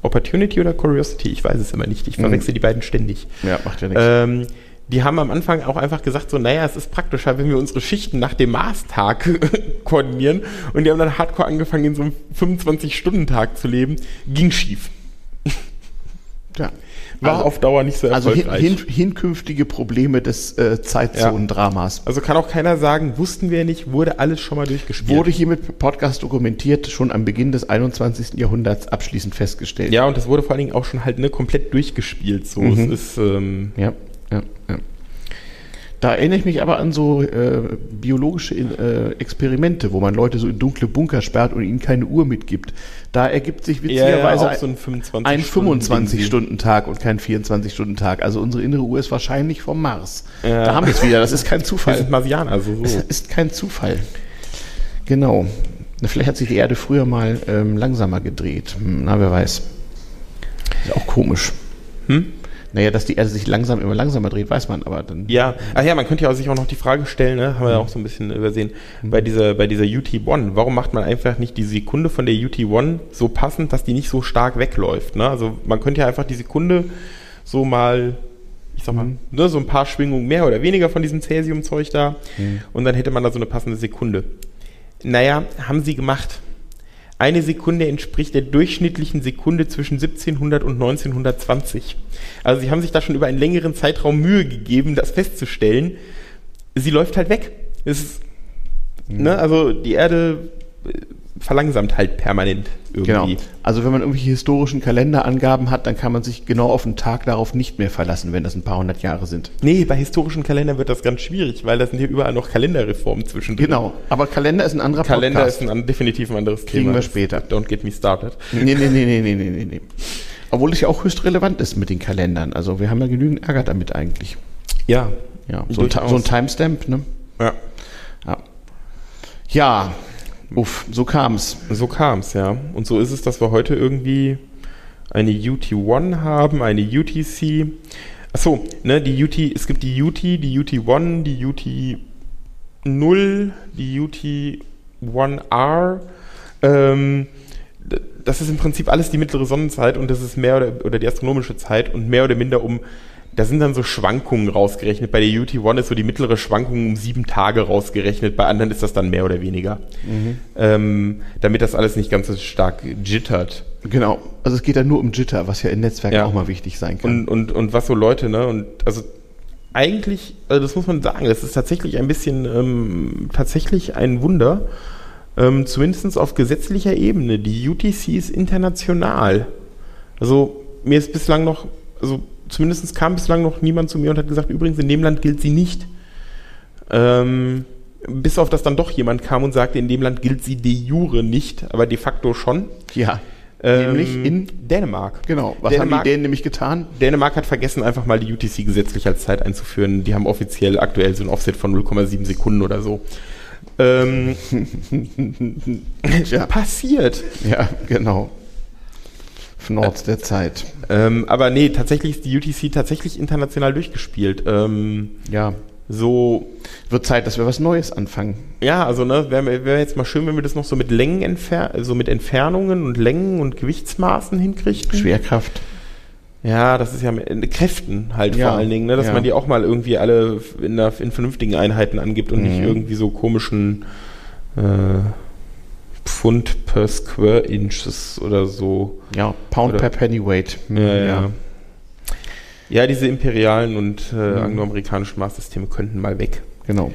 Opportunity oder Curiosity, ich weiß es immer nicht, ich verwechsel mhm. die beiden ständig. Ja, macht ja nichts. Ähm, die haben am Anfang auch einfach gesagt, so, naja, es ist praktischer, wenn wir unsere Schichten nach dem Mars-Tag koordinieren. Und die haben dann hardcore angefangen, in so einem 25-Stunden-Tag zu leben. Ging schief. Ja war also, auf Dauer nicht so erfolgreich. Also hin, hin, hinkünftige Probleme des äh, Zeitzonendramas. Ja. Also kann auch keiner sagen, wussten wir nicht, wurde alles schon mal durchgespielt. Wurde hiermit Podcast dokumentiert, schon am Beginn des 21. Jahrhunderts abschließend festgestellt. Ja, und das wurde vor allen Dingen auch schon halt ne, komplett durchgespielt. So, mhm. es ist, ähm, ja, ja, ja. Da erinnere ich mich aber an so äh, biologische äh, Experimente, wo man Leute so in dunkle Bunker sperrt und ihnen keine Uhr mitgibt. Da ergibt sich witzigerweise ja, so ein 25, ein 25 Stunden Tag und kein 24 Stunden Tag. Also unsere innere Uhr ist wahrscheinlich vom Mars. Ja. Da haben wir es wieder. Das ist kein Zufall. Wir sind Marsianer, also so. Es ist kein Zufall. Genau. Vielleicht hat sich die Erde früher mal ähm, langsamer gedreht. Hm, na, wer weiß. Ist auch komisch. Hm? Naja, dass die Erde sich langsam immer langsamer dreht, weiß man, aber dann. Ja, ach ja, man könnte ja sich auch noch die Frage stellen, ne? haben wir ja auch so ein bisschen übersehen, mhm. bei dieser, bei dieser UT1, warum macht man einfach nicht die Sekunde von der UT1 so passend, dass die nicht so stark wegläuft? Ne? Also man könnte ja einfach die Sekunde so mal ich sag mal, mhm. ne, so ein paar Schwingungen mehr oder weniger von diesem Cäsium-Zeug da. Mhm. Und dann hätte man da so eine passende Sekunde. Naja, haben sie gemacht. Eine Sekunde entspricht der durchschnittlichen Sekunde zwischen 1700 und 1920. Also sie haben sich da schon über einen längeren Zeitraum Mühe gegeben, das festzustellen. Sie läuft halt weg. Ist, mhm. ne, also die Erde verlangsamt halt permanent irgendwie. Genau. Also wenn man irgendwelche historischen Kalenderangaben hat, dann kann man sich genau auf den Tag darauf nicht mehr verlassen, wenn das ein paar hundert Jahre sind. Nee, bei historischen Kalendern wird das ganz schwierig, weil da sind hier überall noch Kalenderreformen zwischendrin. Genau, aber Kalender ist ein anderer Kalender Podcast. Kalender ist ein, definitiv ein anderes Kriegen Thema. Kriegen wir später. Don't get me started. Nee, nee, nee, nee, nee, nee, nee. Obwohl es ja auch höchst relevant ist mit den Kalendern. Also wir haben ja genügend Ärger damit eigentlich. Ja. Ja, so, ein, so ein Timestamp, ne? Ja. Ja. Ja, Uff, so kam's. So kam's, ja. Und so ist es, dass wir heute irgendwie eine UT1 haben, eine UTC. Achso, ne, die UT, es gibt die UT, die UT1, die UT0, die UT1R. Ähm, das ist im Prinzip alles die mittlere Sonnenzeit und das ist mehr oder, oder die astronomische Zeit und mehr oder minder um da sind dann so Schwankungen rausgerechnet. Bei der UT1 ist so die mittlere Schwankung um sieben Tage rausgerechnet, bei anderen ist das dann mehr oder weniger. Mhm. Ähm, damit das alles nicht ganz so stark jittert. Genau, also es geht ja nur um Jitter, was ja in Netzwerken ja. auch mal wichtig sein kann. Und, und, und was so Leute, ne, und also eigentlich, also das muss man sagen, das ist tatsächlich ein bisschen, ähm, tatsächlich ein Wunder, ähm, zumindest auf gesetzlicher Ebene. Die UTC ist international. Also mir ist bislang noch, also zumindest kam bislang noch niemand zu mir und hat gesagt, übrigens in dem Land gilt sie nicht. Ähm, bis auf das dann doch jemand kam und sagte, in dem Land gilt sie de jure nicht, aber de facto schon. Ja. Ähm, nämlich in Dänemark. Genau. Was Dänemark, haben die Dänen nämlich getan? Dänemark hat vergessen, einfach mal die UTC gesetzlich als Zeit einzuführen. Die haben offiziell aktuell so ein Offset von 0,7 Sekunden oder so. Ähm, ja. Passiert. Ja, genau. Nord der Zeit. Ähm, aber nee, tatsächlich ist die UTC tatsächlich international durchgespielt. Ähm, ja. So. Wird Zeit, dass wir was Neues anfangen. Ja, also ne, wäre wär jetzt mal schön, wenn wir das noch so mit Längen entfer so mit Entfernungen und Längen und Gewichtsmaßen hinkriegen. Schwerkraft. Ja, das ist ja mit Kräften halt ja, vor allen Dingen, ne, dass ja. man die auch mal irgendwie alle in, der, in vernünftigen Einheiten angibt und mhm. nicht irgendwie so komischen äh, Pfund per Square Inches oder so. Ja, Pound oder, per Pennyweight. Ja, ja, ja. Ja, diese imperialen und äh, mhm. angloamerikanischen Maßsysteme könnten mal weg. Genau.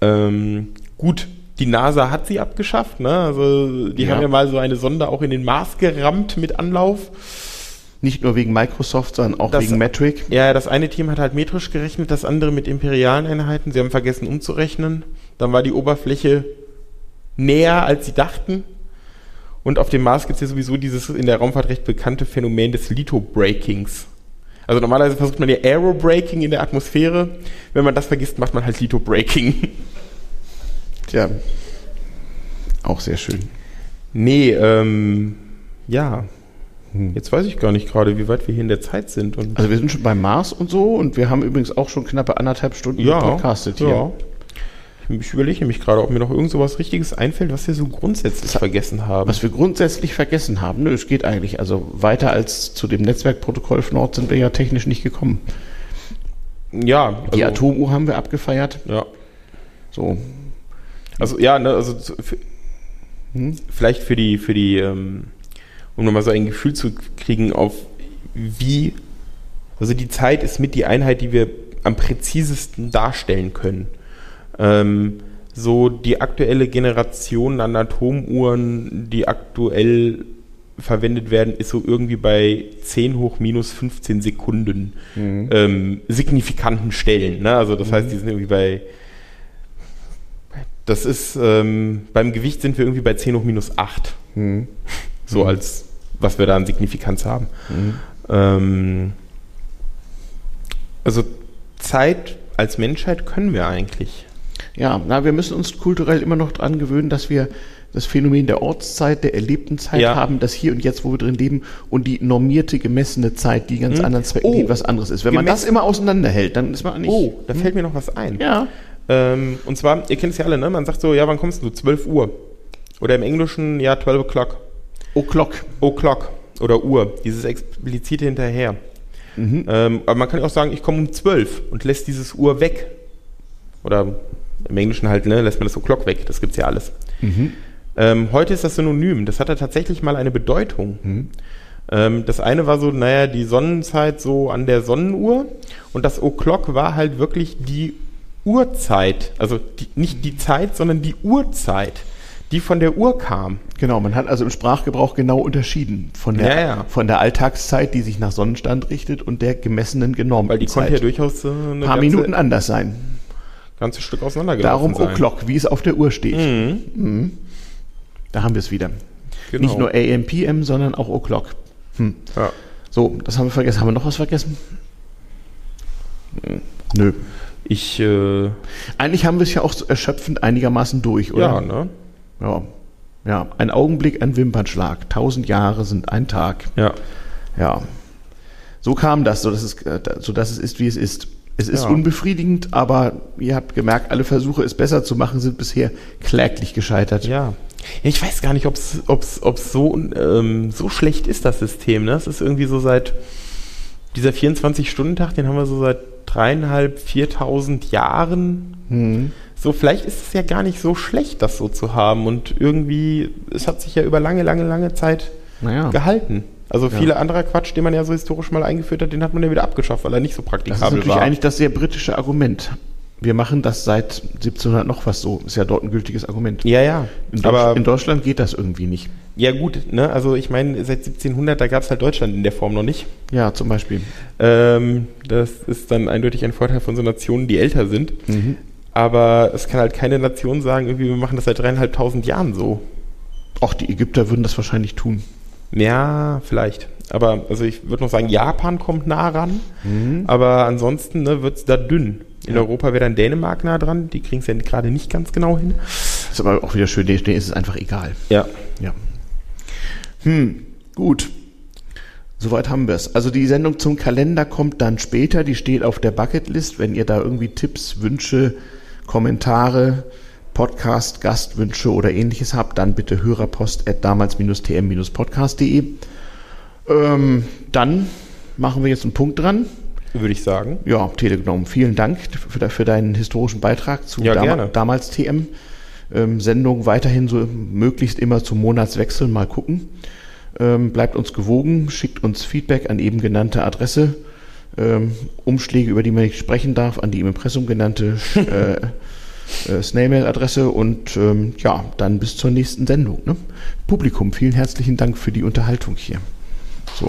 Ähm, gut, die NASA hat sie abgeschafft, ne? Also die ja. haben ja mal so eine Sonde auch in den Mars gerammt mit Anlauf. Nicht nur wegen Microsoft, sondern auch das, wegen Metric. Ja, das eine Team hat halt metrisch gerechnet, das andere mit imperialen Einheiten. Sie haben vergessen umzurechnen. Dann war die Oberfläche näher, als sie dachten. Und auf dem Mars gibt es ja sowieso dieses in der Raumfahrt recht bekannte Phänomen des Litho-Breakings. Also normalerweise versucht man ja Aerobraking in der Atmosphäre. Wenn man das vergisst, macht man halt Litho-Breaking. Tja, auch sehr schön. Nee, ähm, ja. Hm. Jetzt weiß ich gar nicht gerade, wie weit wir hier in der Zeit sind. also wir sind schon beim Mars und so und wir haben übrigens auch schon knappe anderthalb Stunden ja, podcastet hier. Ja. Ich überlege mich gerade, ob mir noch irgend so was Richtiges einfällt, was wir so grundsätzlich vergessen haben. Was wir grundsätzlich vergessen haben? Nö, es geht eigentlich. Also weiter als zu dem Netzwerkprotokoll von Nord sind wir ja technisch nicht gekommen. Ja. Also, Die Atomuhr haben wir abgefeiert. Ja. So. Also ja, ne, also für, hm? vielleicht für die, für die, ähm, um nochmal so ein Gefühl zu kriegen, auf wie, also die Zeit ist mit die Einheit, die wir am präzisesten darstellen können. Ähm, so die aktuelle Generation an Atomuhren, die aktuell verwendet werden, ist so irgendwie bei 10 hoch minus 15 Sekunden mhm. ähm, signifikanten Stellen. Ne? Also das mhm. heißt, die sind irgendwie bei das ist ähm, beim Gewicht sind wir irgendwie bei 10 hoch minus 8. Mhm. So mhm. als was wir da an Signifikanz haben. Mhm. Ähm, also Zeit als Menschheit können wir eigentlich. Ja, na, wir müssen uns kulturell immer noch dran gewöhnen, dass wir das Phänomen der Ortszeit, der erlebten Zeit ja. haben, das hier und jetzt, wo wir drin leben, und die normierte, gemessene Zeit, die ganz hm. anderen Zwecken, oh. was anderes ist. Wenn man das immer auseinanderhält, dann ist man eigentlich. Oh, da hm. fällt mir noch was ein. Ja. Ähm, und zwar, ihr kennt es ja alle, ne? Man sagt so, ja, wann kommst du? 12 Uhr. Oder im Englischen, ja, 12 o'clock. O'clock. O'clock. Oder Uhr. Dieses explizite hinterher. Mhm. Ähm, aber man kann auch sagen, ich komme um 12 und lässt dieses Uhr weg. Oder im Englischen halt, ne, lässt man das so Clock weg, das gibt's ja alles. Mhm. Ähm, heute ist das Synonym, das hatte tatsächlich mal eine Bedeutung. Mhm. Ähm, das eine war so, naja, die Sonnenzeit so an der Sonnenuhr und das O'Clock war halt wirklich die Uhrzeit, also die, nicht die Zeit, sondern die Uhrzeit, die von der Uhr kam. Genau, man hat also im Sprachgebrauch genau unterschieden von der, ja, ja. Von der Alltagszeit, die sich nach Sonnenstand richtet und der gemessenen genormten Weil die Zeit. konnte ja durchaus äh, ein paar Minuten anders sein ganzes Stück auseinandergelaufen Darum O'Clock, wie es auf der Uhr steht. Mhm. Mhm. Da haben wir es wieder. Genau. Nicht nur AM, PM, sondern auch O'Clock. Hm. Ja. So, das haben wir vergessen. Haben wir noch was vergessen? Nö. Ich, äh Eigentlich haben wir es ja auch erschöpfend einigermaßen durch, oder? Ja, ne? Ja. Ja, ein Augenblick, ein Wimpernschlag. Tausend Jahre sind ein Tag. Ja. Ja. So kam das, so dass es, äh, so dass es ist, wie es ist. Es ist Ja. unbefriedigend, aber ihr habt gemerkt, alle Versuche, es besser zu machen, sind bisher kläglich gescheitert. Ja. Ich weiß gar nicht, ob es so, ähm, so schlecht ist, das System. Ne? Es ist irgendwie so seit dieser 24-Stunden-Tag, den haben wir so seit dreieinhalb, viertausend Jahren. Hm. So, vielleicht ist es ja gar nicht so schlecht, das so zu haben. Und irgendwie, es hat sich ja über lange, lange, lange Zeit Naja. gehalten. Also Ja. viele anderer Quatsch, den man ja so historisch mal eingeführt hat, den hat man ja wieder abgeschafft, weil er nicht so Das ist praktikabel natürlich war. eigentlich das sehr britische Argument. Wir machen das seit 1700 noch was so. Ist ja dort ein gültiges Argument. ja, ja. In, Aber in Deutschland geht das irgendwie nicht. ja gut, ne? Also ich meine, seit 1700, da gab es halt Deutschland in der Form noch nicht. Ja, zum Beispiel. Ähm, das ist dann eindeutig ein Vorteil von so Nationen, die älter sind. Aber es kann halt keine Nation sagen, irgendwie, wir machen das seit dreieinhalbtausend Jahren so. Auch die Ägypter würden das wahrscheinlich tun. Ja, vielleicht. Aber also ich würde noch sagen, Japan kommt nah ran. Aber ansonsten ne, wird es da dünn. In Ja. Europa wäre dann Dänemark nah dran. Die kriegen es ja gerade nicht ganz genau hin. Ist aber auch wieder schön, denen ist es einfach egal. Ja. Ja. Hm, gut. Soweit haben wir es. Also die Sendung zum Kalender kommt dann später. Die steht auf der Bucketlist. Wenn ihr da irgendwie Tipps, Wünsche, Kommentare, Podcast, Gastwünsche oder ähnliches habt, dann bitte hörerpost at damals-tm-podcast.de. Ähm, dann machen wir jetzt einen Punkt dran. Würde ich sagen. Ja, Telegram, vielen Dank für, für deinen historischen Beitrag zu Ja, dam damals TM. Ähm, Sendung weiterhin so möglichst immer zum Monatswechsel mal gucken. Ähm, bleibt uns gewogen, schickt uns Feedback an eben genannte Adresse. Ähm, Umschläge, über die man nicht sprechen darf, an die im Impressum genannte äh, äh, Snailmail-Adresse und ähm, ja, dann bis zur nächsten Sendung. Ne? Publikum, vielen herzlichen Dank für die Unterhaltung hier. So.